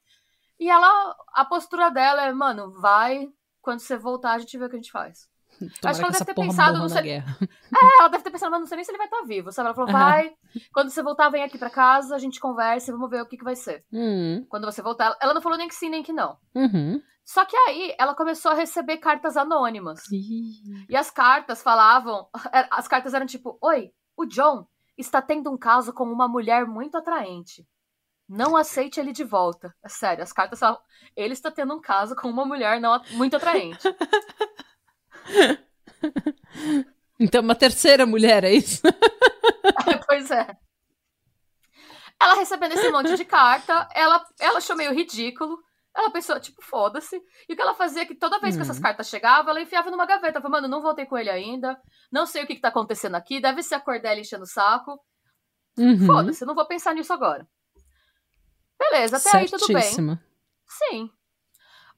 E ela, a postura dela é, mano, vai, quando você voltar a gente vê o que a gente faz. Tomara que ela deve ter pensado ser- guerra. É, ela deve ter pensado, mas não sei nem se ele vai estar vivo, sabe? Ela falou, vai, quando você voltar, vem aqui pra casa, a gente conversa e vamos ver o que, que vai ser. Hum, Quando você voltar, ela não falou nem que sim, nem que não. uhum. Só que aí, ela começou a receber cartas anônimas. Ih, E as cartas falavam. As cartas eram tipo: Oi, o John está tendo um caso com uma mulher muito atraente. Não aceite ele de volta. É sério, as cartas falavam: Ele está tendo um caso com uma mulher não, muito atraente. Então, uma terceira mulher, é isso? pois é. Ela recebendo esse monte de carta, ela, ela achou meio ridículo. Ela pensou, tipo, foda-se. E o que ela fazia é que toda vez que essas cartas chegavam, ela enfiava numa gaveta. Falava, mano, não voltei com ele ainda. Não sei o que, que tá acontecendo aqui. Deve ser a Cordélia enchendo o saco. Uhum. Foda-se, não vou pensar nisso agora. Beleza, até aí tudo bem. Certíssima. Sim.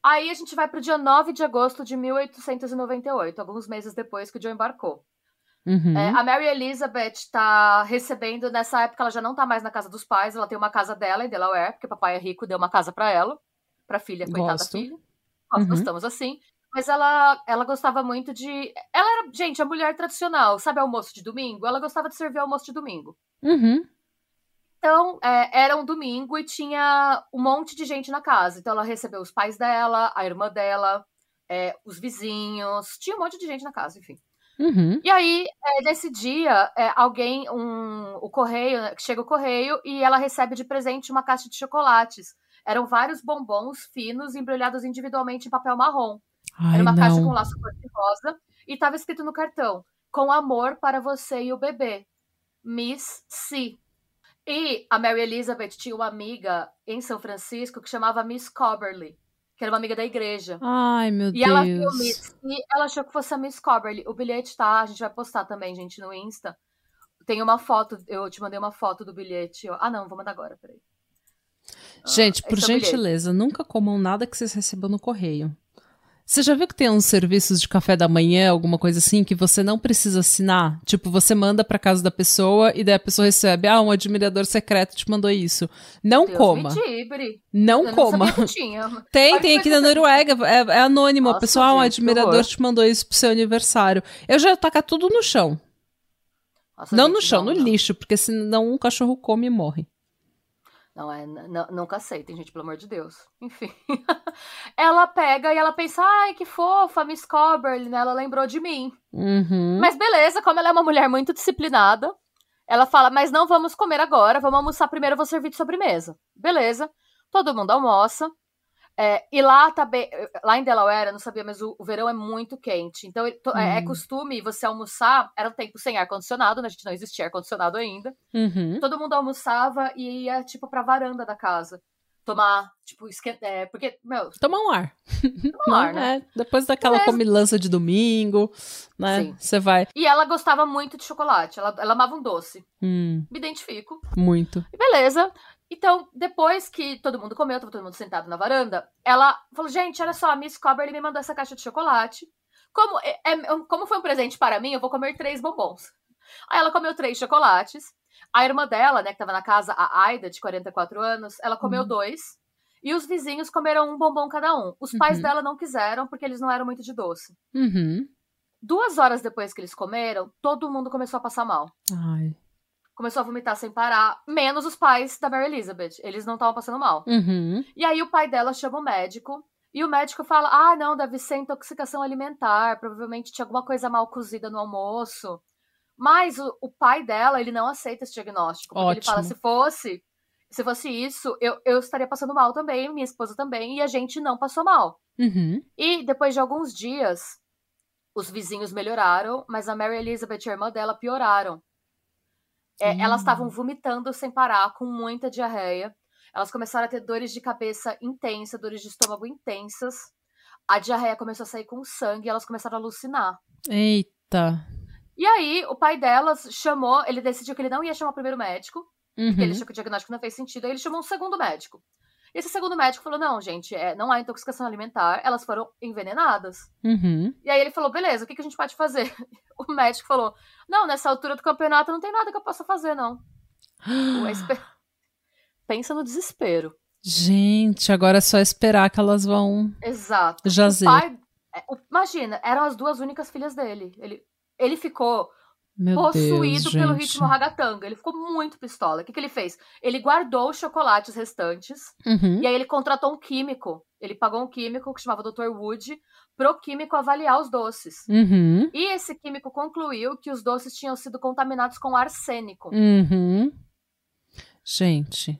Aí a gente vai pro dia 9 de agosto de 1898, alguns meses depois que o John embarcou. Uhum. É, a Mary Elizabeth tá recebendo, nessa época ela já não tá mais na casa dos pais, ela tem uma casa dela em Delaware, porque papai é rico, deu uma casa pra ela, pra filha, coitada Gosto. da filha. Nós Uhum. gostamos assim. Mas ela, ela gostava muito de. Ela era, gente, a mulher tradicional, sabe almoço de domingo? Ela gostava de servir almoço de domingo. Uhum. Então, é, era um domingo e tinha um monte de gente na casa. Então, ela recebeu os pais dela, a irmã dela, é, os vizinhos. Tinha um monte de gente na casa, enfim. Uhum. E aí, é, nesse dia, é, alguém, um, o correio, né, chega o correio e ela recebe de presente uma caixa de chocolates. Eram vários bombons finos embrulhados individualmente em papel marrom. Ai, Era uma caixa com não. laço cor-de-rosa e estava escrito no cartão: Com amor para você e o bebê. Miss C. E a Mary Elizabeth tinha uma amiga em São Francisco que chamava Miss Coberly, que era uma amiga da igreja. Ai, meu E ela viu Deus. Miss e ela achou que fosse a Miss Coberly. O bilhete tá, a gente vai postar também, gente, no Insta. Tem uma foto, eu te mandei uma foto do bilhete. Ah, não, vou mandar agora, peraí. Ah, Gente, por é gentileza, nunca comam nada que vocês recebam no correio. Você já viu que tem uns serviços de café da manhã, alguma coisa assim, que você não precisa assinar? Tipo, você manda pra casa da pessoa e daí a pessoa recebe, ah, um admirador secreto te mandou isso. Não Deus coma. Não eu coma. Não. Tem, tem aqui na Noruega, é, é anônimo. Nossa, pessoa, ah, um gente, que admirador te mandou isso pro seu aniversário. Eu já ia tacar tudo no chão. Nossa, não gente, no chão, não, no não. lixo, porque senão um cachorro come e morre. Não, é, n- n- nunca aceitem, gente, pelo amor de Deus. Enfim. ela pega e ela pensa, ai, que fofa, Miss Coberly, né? Ela lembrou de mim. Uhum. Mas beleza, como ela é uma mulher muito disciplinada, ela fala, mas não vamos comer agora, vamos almoçar primeiro, eu vou servir de sobremesa. Beleza. Todo mundo almoça. É, e lá tá bem, lá em Delaware, eu não sabia, mas o, o verão é muito quente. Então ele, to, é, é Hum. costume você almoçar, era um tempo sem ar-condicionado, né? A gente não existia ar-condicionado ainda. Uhum. Todo mundo almoçava e ia, tipo, pra varanda da casa. Tomar, tipo, esquenta. É, porque, meu, Tomar um ar. tomar um ar, né? é, depois daquela comilança de domingo, né? Sim. Você vai. E ela gostava muito de chocolate. Ela, ela amava um doce. Hum, Me identifico. muito. E beleza. Então, depois que todo mundo comeu, tava todo mundo sentado na varanda, ela falou: gente, olha só, a Miss Cobberly me mandou essa caixa de chocolate. Como, é, é- como foi um presente para mim, eu vou comer três bombons. Aí ela comeu três chocolates. A irmã dela, né, que tava na casa, a Aida, de 44 anos, ela comeu Uhum. dois. E os vizinhos comeram um bombom cada um. Os pais Uhum. dela não quiseram, porque eles não eram muito de doce. Uhum. Duas horas depois que eles comeram, todo mundo começou a passar mal. Ai. Começou a vomitar sem parar, menos os pais da Mary Elizabeth. Eles não estavam passando mal. Uhum. E aí o pai dela chama o médico. E o médico fala: Ah, não, deve ser intoxicação alimentar. Provavelmente tinha alguma coisa mal cozida no almoço. Mas o, o pai dela, ele não aceita esse diagnóstico. Porque ele Ótimo. fala: se fosse, se fosse isso, eu, eu estaria passando mal também, minha esposa também, e a gente não passou mal. Uhum. E depois de alguns dias, os vizinhos melhoraram, mas a Mary Elizabeth e a irmã dela pioraram. É, Hum. Elas estavam vomitando sem parar, com muita diarreia. Elas começaram a ter dores de cabeça intensa, dores de estômago intensas. A diarreia começou a sair com sangue e elas começaram a alucinar. Eita. E aí, o pai delas chamou, ele decidiu que ele não ia chamar o primeiro médico, porque ele Uhum. achou que o diagnóstico não fez sentido, aí ele chamou um segundo médico. E esse segundo médico falou: não, gente, é, não há intoxicação alimentar, elas foram envenenadas. Uhum. E aí ele falou: beleza, o que, que a gente pode fazer? O médico falou: não, nessa altura do campeonato não tem nada que eu possa fazer, não. O espe- Pensa no desespero. Gente, agora é só esperar que elas vão Exato. jazer. O pai. é, o- Imagina, eram as duas únicas filhas dele. Ele, ele ficou Meu possuído Deus, pelo ritmo ragatanga. Ele ficou muito pistola. O que, que ele fez? Ele guardou os chocolates restantes Uhum. e aí ele contratou um químico. Ele pagou um químico que chamava Dr. Wood pro químico avaliar os doces. Uhum. E esse químico concluiu que os doces tinham sido contaminados com arsênico. Uhum. Gente.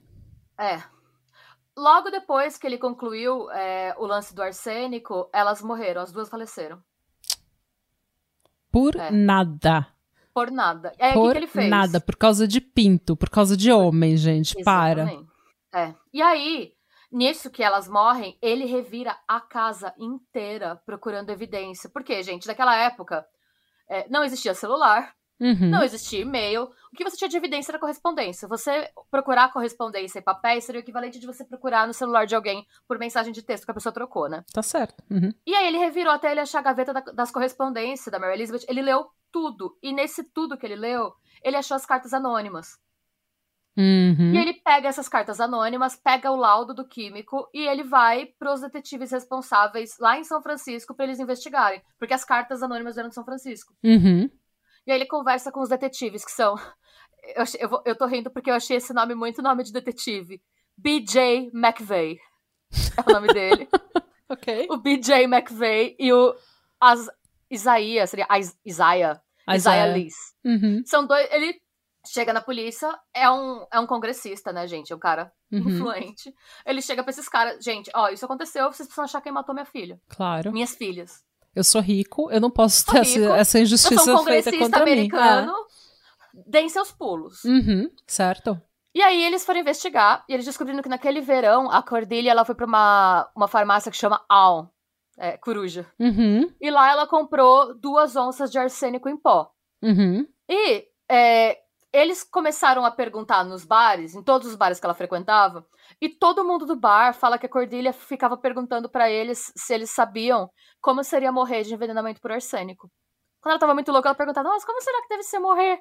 É. Logo depois que ele concluiu é, o lance do arsênico, elas morreram, as duas faleceram. Por É. nada. Por nada. E aí, o que por que ele fez? nada. Por causa de pinto. Por causa de homem, gente. Para. Exatamente. É. E aí, nisso que elas morrem, ele revira a casa inteira procurando evidência. Porque, gente, naquela época é, não existia celular, Uhum. não existia e-mail. O que você tinha de evidência era correspondência. Você procurar correspondência e papéis seria o equivalente de você procurar no celular de alguém por mensagem de texto que a pessoa trocou, né? Tá certo. Uhum. E aí ele revirou até ele achar a gaveta da- das correspondências da Mary Elizabeth. Ele leu tudo. E nesse tudo que ele leu, ele achou as cartas anônimas. Uhum. E ele pega essas cartas anônimas, pega o laudo do químico e ele vai pros detetives responsáveis lá em São Francisco pra eles investigarem. Porque as cartas anônimas eram de São Francisco. Uhum. E aí ele conversa com os detetives, que são. Eu, eu, vou- eu tô rindo porque eu achei esse nome muito nome de detetive. BJ McVeigh. É o nome dele. Ok. o BJ McVeigh e o As, Isaías, seria Is- Isaiah. Isaiah Lees. Uhum. São dois. Ele chega na polícia, é um, é um congressista, né, gente? É um cara Uhum. influente. Ele chega pra esses caras, gente, ó, isso aconteceu, vocês precisam achar quem matou minha filha. Claro. Minhas filhas. Eu sou rico, eu não posso Sou ter essa, rico, essa Eu injustiça sou um feita congressista contra americano. Deem seus pulos. mim. É. Uhum. Certo. E aí eles foram investigar e eles descobriram que naquele verão a Cordelia ela foi pra uma, uma farmácia que chama Al, é, coruja. Uhum. E lá ela comprou duas onças de arsênico em pó. Uhum. E é, eles começaram a perguntar nos bares, em todos os bares que ela frequentava, e todo mundo do bar fala que a Cordelia ficava perguntando pra eles se eles sabiam como seria morrer de envenenamento por arsênico. Quando ela tava muito louca, ela perguntava: Nossa, como será que deve ser morrer?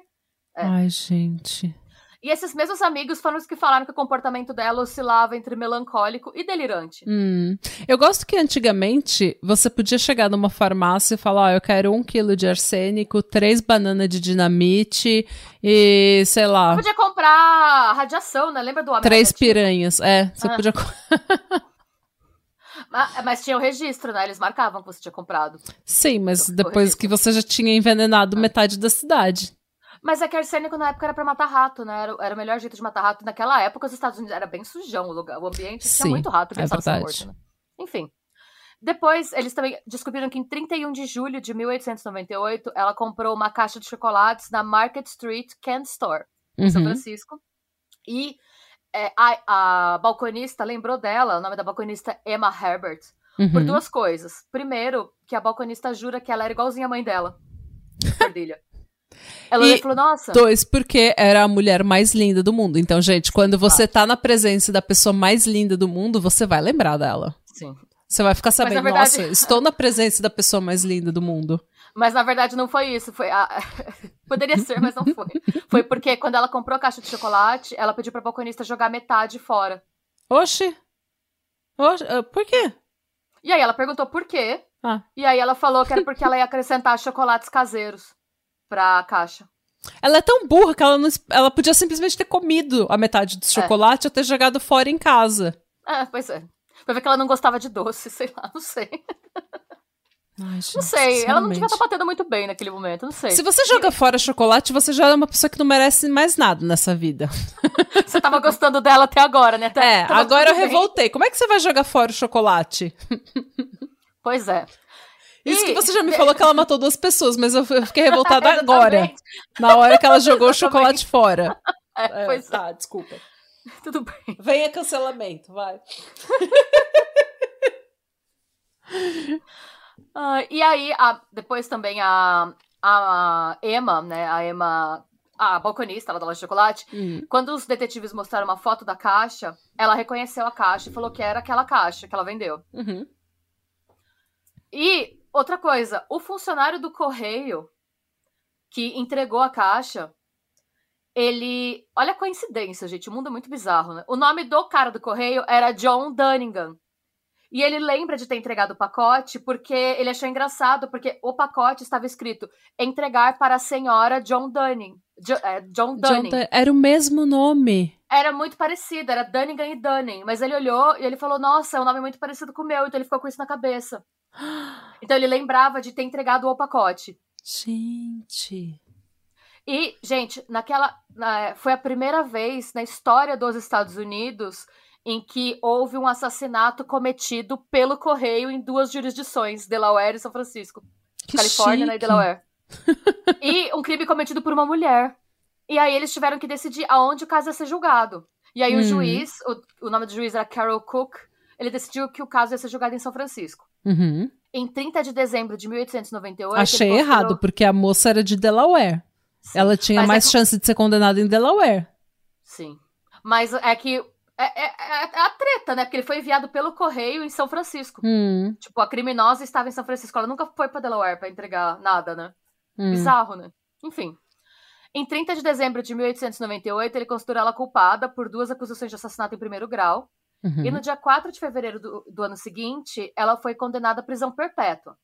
É. Ai, gente. E esses mesmos amigos foram os que falaram que o comportamento dela oscilava entre melancólico e delirante. Hum. Eu gosto que antigamente você podia chegar numa farmácia e falar: Ó, eu quero um quilo de arsênico, três bananas de dinamite e sei lá, Podia comprar radiação, né? Lembra do homem três piranhas. É, você Ah. podia. Mas, mas tinha o registro, né? Eles marcavam que você tinha comprado. Sim, mas Então, depois que você já tinha envenenado Ah. metade da cidade. Mas é que arsênico na época era pra matar rato, né? Era, era o melhor jeito de matar rato. Naquela época, os Estados Unidos era bem sujão o lugar, o ambiente. Sim, tinha muito rato que é verdade. morto, né? Enfim. Depois, eles também descobriram que em 31 de julho de 1898, ela comprou uma caixa de chocolates na Market Street Candy Store, em Uhum. São Francisco. E é, a, a balconista lembrou dela, o nome da balconista é Emma Herbert, por Uhum. duas coisas. Primeiro, que a balconista jura que ela era igualzinha à mãe dela. Cordilha. Ela E falou, nossa. Dois, porque era a mulher mais linda do mundo. Então, gente, quando você tá na presença da pessoa mais linda do mundo, você vai lembrar dela. Sim. Você vai ficar sabendo, verdade- nossa, estou na presença da pessoa mais linda do mundo. Mas na verdade não foi isso. Foi a... Poderia ser, mas não foi. Foi porque quando ela comprou a caixa de chocolate, ela pediu pra balconista jogar metade fora. Oxi. Oxi, ah, por quê? E aí ela perguntou por quê. Ah. E aí ela falou que era porque ela ia acrescentar chocolates caseiros pra caixa. Ela é tão burra que ela, não, ela podia simplesmente ter comido a metade do chocolate ou ter jogado fora em casa. É, pois é. Vai ver que ela não gostava de doce, sei lá, não sei. Ai, gente, Não sei. Ela não devia sinceramente. estar batendo muito bem naquele momento, não sei. Se você joga fora chocolate, você já é uma pessoa que não merece mais nada nessa vida. Você tava gostando dela até agora, né? Tá- É, agora eu bem. revoltei. Como é que você vai jogar fora o chocolate? Pois é. Isso que você já me falou que ela matou duas pessoas, mas eu fiquei revoltada agora. Na hora que ela jogou o chocolate fora. É, É, pois tá, desculpa. é, tudo bem. Venha cancelamento, vai. Ah, e aí, a- depois também a, a Emma, né? A Emma, a balconista lá da loja de chocolate, Hum. quando os detetives mostraram uma foto da caixa, ela reconheceu a caixa e falou que era aquela caixa que ela vendeu. Uhum. E outra coisa, o funcionário do correio que entregou a caixa, ele. Olha a coincidência, gente. O mundo é muito bizarro, né? O nome do cara do correio era John Dunningham. E ele lembra de ter entregado o pacote porque ele achou engraçado, porque o pacote estava escrito entregar para a senhora John Dunning. Jo- é, John Dunning. Jonathan, era o mesmo nome. Era muito parecido, era Dunningham e Dunning. Mas ele olhou e ele falou: Nossa, é um nome muito parecido com o meu. Então ele ficou com isso na cabeça. Então ele lembrava de ter entregado o pacote. Gente. E, gente, naquela. na- foi a primeira vez na história dos Estados Unidos em que houve um assassinato cometido pelo correio em duas jurisdições, Delaware e São Francisco. Que Califórnia né, e. Delaware. e um crime cometido por uma mulher. E aí eles tiveram que decidir aonde o caso ia ser julgado. E aí Hum. o juiz, o, o nome do juiz era Carol Cook, ele decidiu que o caso ia ser julgado em São Francisco. Uhum. Em 30 de dezembro de 1898. Achei considerou- errado, porque a moça era de Delaware. Sim, Ela tinha é mais que- chance de ser condenada em Delaware. Sim. Mas é que. É, é- é a treta, né? Porque ele foi enviado pelo correio em São Francisco. Hum, Tipo, a criminosa estava em São Francisco. Ela nunca foi pra Delaware pra entregar nada, né? hum. Bizarro, né? Enfim. Em 30 de dezembro de 1898, ele considerou ela culpada por duas acusações de assassinato em primeiro grau. Uhum. E no dia 4 de fevereiro do, do ano seguinte, ela foi condenada à prisão perpétua.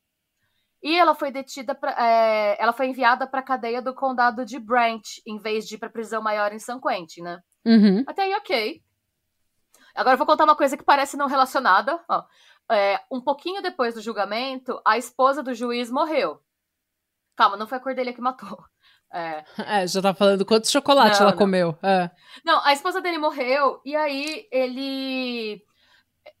E ela foi detida, pra, é, ela foi enviada para a cadeia do condado de Brant, em vez de ir para prisão maior em San Quentin, né? Uhum. Até aí, ok. Agora eu vou contar uma coisa que parece não relacionada. Ó, é, um pouquinho depois do julgamento, a esposa do juiz morreu. Calma, não foi a Cordelia que matou. É, É, já tá falando quanto chocolate Não, ela não. comeu. É. Não, a esposa dele morreu e aí ele.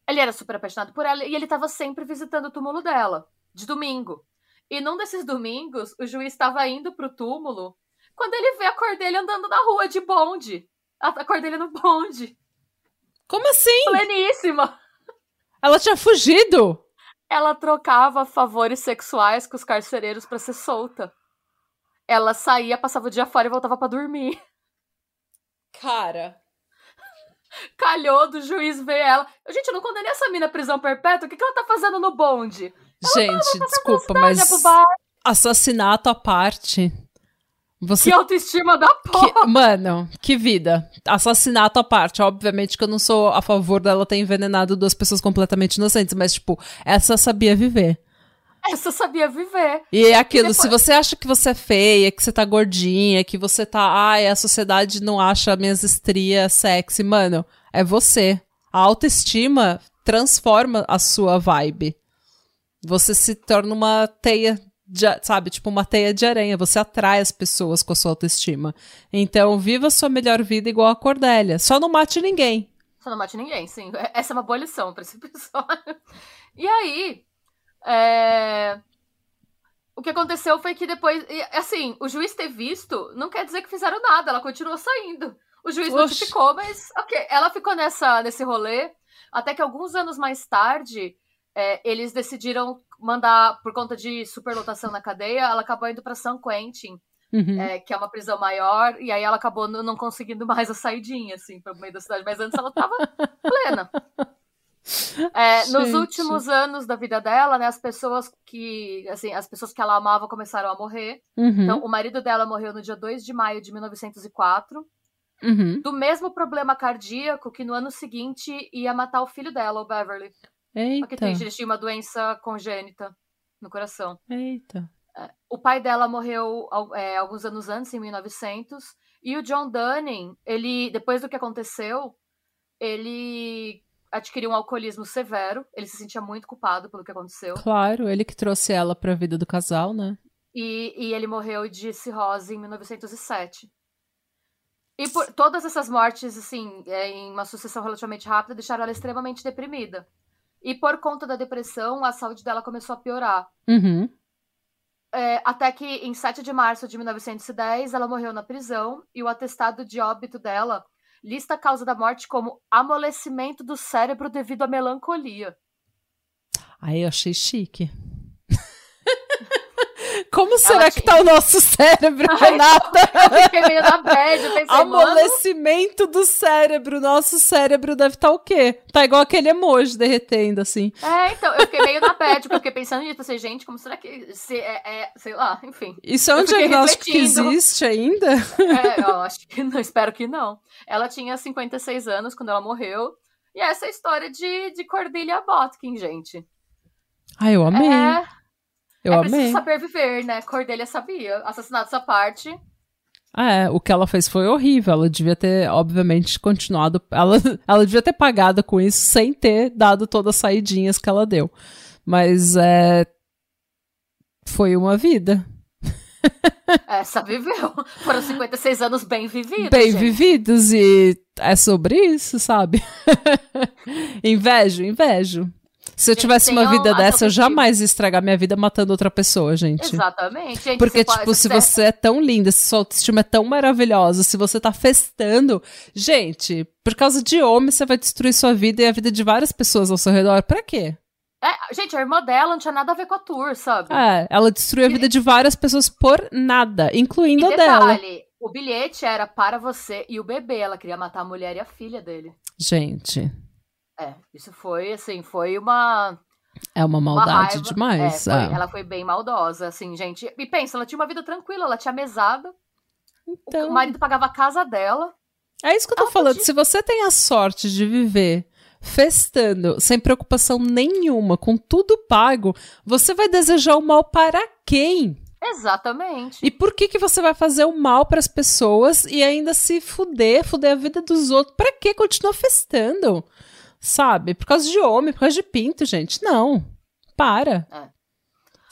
Ele era super apaixonado por ela e ele tava sempre visitando o túmulo dela, de domingo. E num desses domingos, o juiz estava indo pro túmulo quando ele vê a Cordelia andando na rua de bonde. A a Cordelia no bonde. Como assim? Pleníssima. Ela tinha fugido? Ela trocava favores sexuais com os carcereiros pra ser solta. Ela saía, passava o dia fora e voltava pra dormir. Cara. Calhou do juiz ver ela. Gente, eu não condenei essa mina à prisão perpétua. O que, que ela tá fazendo no bonde? Gente, desculpa, Olha mas pro bar. assassinato à parte. Você Que autoestima da porra. Que- mano, que vida. Assassinato à parte. Obviamente que eu não sou a favor dela ter envenenado duas pessoas completamente inocentes, mas, tipo, essa sabia viver. Essa sabia viver. E é aquilo, depois- se você acha que você é feia, que você tá gordinha, que você tá. Ai, a sociedade não acha minhas estrias sexy, mano, é você. A autoestima transforma a sua vibe. Você se torna uma teia, de, sabe? Tipo, uma teia de aranha. Você atrai as pessoas com a sua autoestima. Então, viva a sua melhor vida igual a Cordélia. Só não mate ninguém. Você não mate ninguém, sim. Essa é uma boa lição pra esse episódio. E aí, é... o que aconteceu foi que depois, assim, o juiz ter visto não quer dizer que fizeram nada, ela continuou saindo. O juiz Oxi. notificou, mas ok. Ela ficou nessa, nesse rolê, até que alguns anos mais tarde, é, eles decidiram mandar, por conta de superlotação na cadeia, ela acabou indo para São Quentin, uhum. é, que é uma prisão maior, e aí ela acabou não conseguindo mais a saidinha, assim, para o meio da cidade. Mas antes ela estava plena. É, nos últimos anos da vida dela, né, as pessoas que, assim, as pessoas que ela amava começaram a morrer. Uhum. Então, o marido dela morreu no dia 2 de maio de 1904. Uhum. Do mesmo problema cardíaco que no ano seguinte ia matar o filho dela, o Beverly. Eita. Porque eles tinham uma doença congênita no coração. Eita. É, o pai dela morreu é, alguns anos antes, em 1900. E o John Dunning, ele, depois do que aconteceu, ele adquiriu um alcoolismo severo. Ele se sentia muito culpado pelo que aconteceu. Claro, ele que trouxe ela para a vida do casal, né? E, e ele morreu de cirrose em 1907. E por todas essas mortes, assim, é, em uma sucessão relativamente rápida, deixaram ela extremamente deprimida. E por conta da depressão, a saúde dela começou a piorar. Uhum. É, até que em 7 de março de 1910, ela morreu na prisão e o atestado de óbito dela lista a causa da morte como amolecimento do cérebro devido à melancolia. Aí eu achei chique. Como será que tá o nosso cérebro, Ai, Renata? Eu fiquei meio na bad, eu pensei, Amolecimento do cérebro. Nosso cérebro deve estar tá o quê? Tá igual aquele emoji derretendo, assim. É, então, eu fiquei meio na bad, porque eu fiquei pensando nisso. Pensei, gente, como será que... Se é, é, sei lá, enfim. Isso é um diagnóstico que existe ainda? É, eu acho que não, espero que não. Ela tinha 56 anos quando ela morreu. E essa é a história de, de Cordelia Botkin, gente. Ai, eu amei. É... Eu é amei. preciso saber viver, né? Cordelia sabia. Assassinato essa parte. É, o que ela fez foi horrível. Ela devia ter, obviamente, continuado. Ela, ela devia ter pagado com isso sem ter dado todas as saidinhas que ela deu. Mas é. Foi uma vida. Essa viveu. Foram 56 anos bem vividos. Bem gente. vividos, e é sobre isso, sabe? invejo, invejo. Se eu tivesse uma vida dessa, eu jamais ia estragar minha vida matando outra pessoa, gente. Exatamente. Gente, Porque, tipo, pode, se você é tão linda, se sua autoestima é tão maravilhosa, se você tá festando, gente, por causa de homem, você vai destruir sua vida e a vida de várias pessoas ao seu redor. Pra quê? É, gente, a irmã dela não tinha nada a ver com a tour, sabe? É, ela destruiu a vida de várias pessoas por nada, incluindo e a detalhe, dela. O bilhete era para você e o bebê. Ela queria matar a mulher e a filha dele. Gente. É, isso foi, assim, foi uma. É uma maldade uma demais. É, foi, é. Ela foi bem maldosa, assim, gente. E pensa, ela tinha uma vida tranquila, ela tinha mesada. Então... O marido pagava a casa dela. É isso que eu tô falando. Podia... Se você tem a sorte de viver festando, sem preocupação nenhuma, com tudo pago, você vai desejar o mal para quem? Exatamente. E por que que você vai fazer o mal para as pessoas e ainda se fuder, fuder a vida dos outros? Para que continuar festando? Sabe? Por causa de homem, por causa de pinto, gente. Não. Para. É.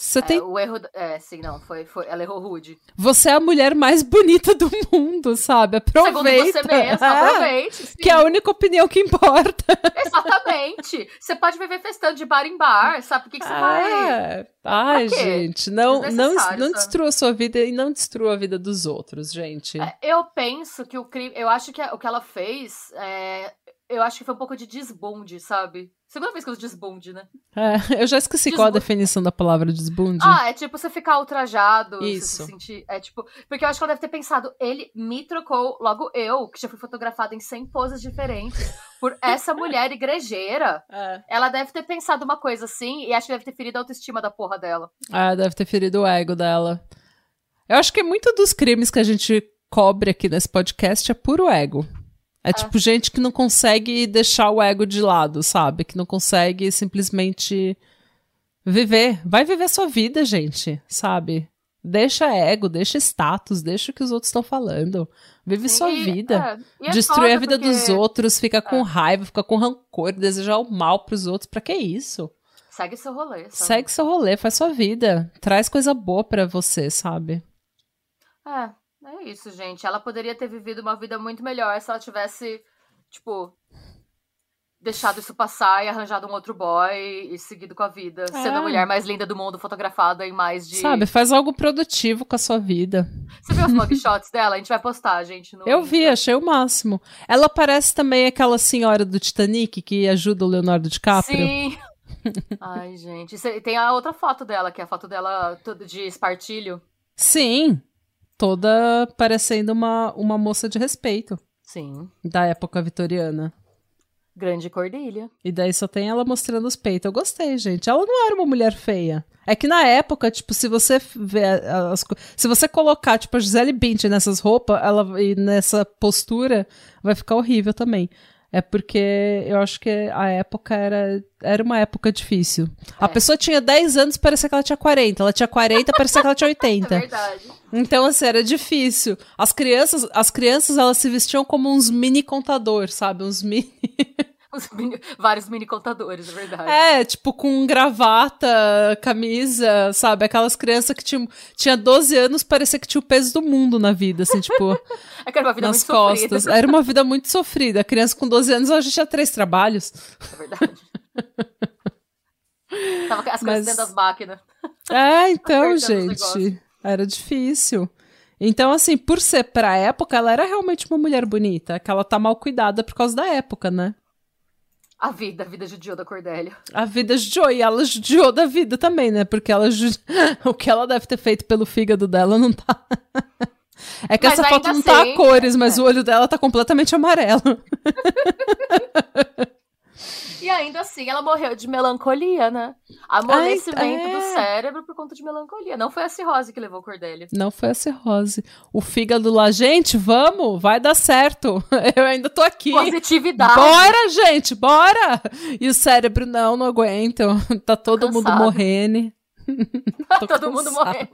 Você é, tem. O erro. É, sim, não. Foi, foi, ela errou rude. Você é a mulher mais bonita do mundo, sabe? Aproveita. Segundo você mesmo, é, aproveite. Sim. Que é a única opinião que importa. Exatamente. Você pode viver festando de bar em bar, sabe? Por que, que você é. vai. Ai, gente, não, não, não destrua a sua vida e não destrua a vida dos outros, gente. É, eu penso que o crime. Eu acho que o que ela fez é, eu acho que foi um pouco de desbonde, sabe? Segunda vez que eu uso desbonde, né? É, eu já esqueci desbonde. qual a definição da palavra desbonde. Ah, é tipo você ficar ultrajado. Isso. Se sentir, é tipo. Porque eu acho que ela deve ter pensado, ele me trocou, logo eu, que já fui fotografada em 100 poses diferentes, por essa mulher igrejeira. É. Ela deve ter pensado uma coisa assim e acho que deve ter ferido a autoestima da porra dela. Ah, deve ter ferido o ego dela. Eu acho que muito dos crimes que a gente cobre aqui nesse podcast é puro ego. É, é tipo gente que não consegue deixar o ego de lado, sabe? Que não consegue simplesmente viver. Vai viver sua vida, gente, sabe? Deixa ego, deixa status, deixa o que os outros estão falando. Vive sua vida. É, Destruir a vida porque... dos outros, fica com é. raiva, fica com rancor, desejar o mal pros outros. Pra que isso? Segue seu rolê. Sabe? Segue seu rolê, faz sua vida. Traz coisa boa para você, sabe? É, é isso, gente. Ela poderia ter vivido uma vida muito melhor se ela tivesse, tipo, deixado isso passar e arranjado um outro boy e seguido com a vida. É. Sendo a mulher mais linda do mundo, fotografada em mais de. Sabe, faz algo produtivo com a sua vida. Você viu os mugshots dela? A gente vai postar, gente. Eu vi, achei o máximo. Ela parece também aquela senhora do Titanic que ajuda o Leonardo DiCaprio. Sim. Ai, gente. Tem a outra foto dela, que é a foto dela de espartilho. Sim. Toda parecendo uma, uma moça de respeito. Sim. Da época vitoriana. Grande Cordilha. E daí só tem ela mostrando os peitos. Eu gostei, gente. Ela não era uma mulher feia. É que na época, tipo, se você ver as, se você colocar, tipo, a Gisele Bündchen nessas roupas, ela e nessa postura, vai ficar horrível também. É porque eu acho que a época era, era uma época difícil. É. A pessoa tinha 10 anos, parecia que ela tinha 40. Ela tinha 40, parecia que ela tinha 80. É verdade. Então, assim, era difícil. As crianças, as crianças, elas se vestiam como uns mini contadores, sabe? Uns mini... Mini, vários mini contadores, é verdade. É, tipo, com gravata, camisa, sabe? Aquelas crianças que tinham tinha 12 anos, parecia que tinha o peso do mundo na vida, assim, tipo. é que era uma vida nas muito costas. Sofrida. Era uma vida muito sofrida. A criança com 12 anos, hoje tinha três trabalhos. É verdade. Tava as coisas Mas... dentro das máquinas. É, então, gente. Era difícil. Então, assim, por ser pra época, ela era realmente uma mulher bonita. Que ela tá mal cuidada por causa da época, né? A vida, a vida judiou da Cordélia. A vida judiou, e ela judiou da vida também, né? Porque ela judi... o que ela deve ter feito pelo fígado dela não tá. É que mas essa foto não assim, tá a cores, mas é. o olho dela tá completamente amarelo. E ainda assim, ela morreu de melancolia, né? Amolecimento é. do cérebro por conta de melancolia. Não foi a cirrose que levou o Cordélia. Não foi a cirrose. O fígado lá, gente, vamos, vai dar certo. Eu ainda tô aqui. Positividade. Bora, gente, bora! E o cérebro, não, não aguento. Tá todo Cansado. mundo morrendo. Tá todo cansado. mundo morrendo.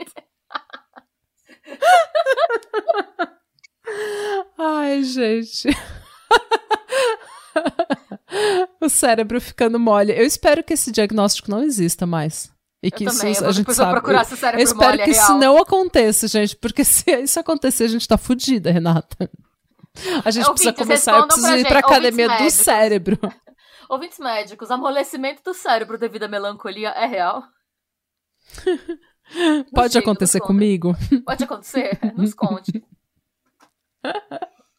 Ai, gente. o cérebro ficando mole. Eu espero que esse diagnóstico não exista mais. E que eu isso também. a gente sabe. Procurar se o cérebro eu espero mole, que é isso não aconteça, gente, porque se isso acontecer, a gente tá fudida, Renata. A gente precisa começar, eu preciso ir pra academia do cérebro. Ouvintes médicos, amolecimento do cérebro devido à melancolia é real? Pode acontecer comigo? Pode acontecer? Nos conte.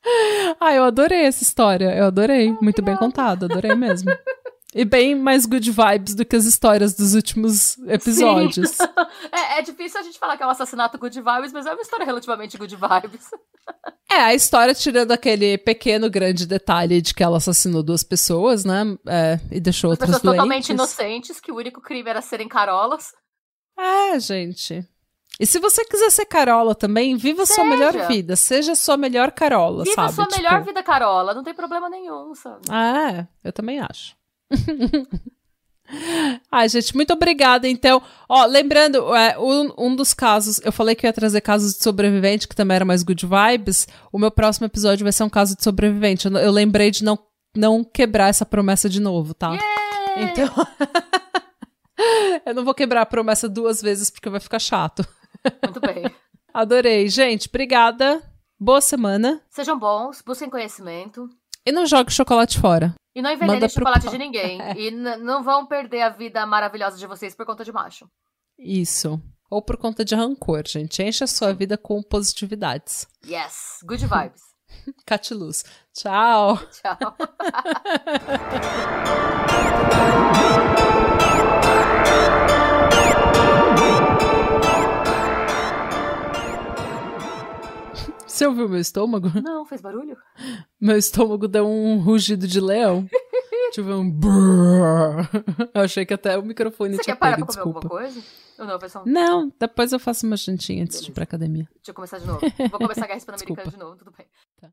Ah, eu adorei essa história. Eu adorei. Oh, Muito bem contada, adorei mesmo. E bem mais good vibes do que as histórias dos últimos episódios. é, é, difícil a gente falar que é um assassinato good vibes, mas é uma história relativamente good vibes. é, a história tirando aquele pequeno grande detalhe de que ela assassinou duas pessoas, né? É, e deixou As outras pessoas doentes. totalmente inocentes, que o único crime era serem carolas. É, gente. E se você quiser ser Carola também, viva Seja. sua melhor vida. Seja sua melhor Carola, viva sabe? Viva sua tipo... melhor vida, Carola. Não tem problema nenhum, sabe? Ah, é. Eu também acho. Ai, gente, muito obrigada. Então, ó, lembrando, é, um, um, dos casos, eu falei que ia trazer casos de sobrevivente, que também era mais good vibes. O meu próximo episódio vai ser um caso de sobrevivente. Eu, eu lembrei de não, não quebrar essa promessa de novo, tá? Yeah! Então. eu não vou quebrar a promessa duas vezes porque vai ficar chato. Muito bem. Adorei. Gente, obrigada. Boa semana. Sejam bons, busquem conhecimento. E não jogue chocolate fora. E não envenenem chocolate pro... de ninguém. e não vão perder a vida maravilhosa de vocês por conta de macho. Isso. Ou por conta de rancor, gente. Enche a sua vida com positividades. Yes. Good vibes. Catiluz. Tchau. Tchau. Você ouviu meu estômago? Não, fez barulho? Meu estômago deu um rugido de leão. tipo um brrr. Eu achei que até o microfone Você tinha quer parar pego, pra comer desculpa. alguma coisa? Ou não, um... Não, depois eu faço uma jantinha antes Beleza. de ir pra academia. Deixa eu começar de novo. Vou começar a guerra hispano-americana de novo, tudo bem. Tá.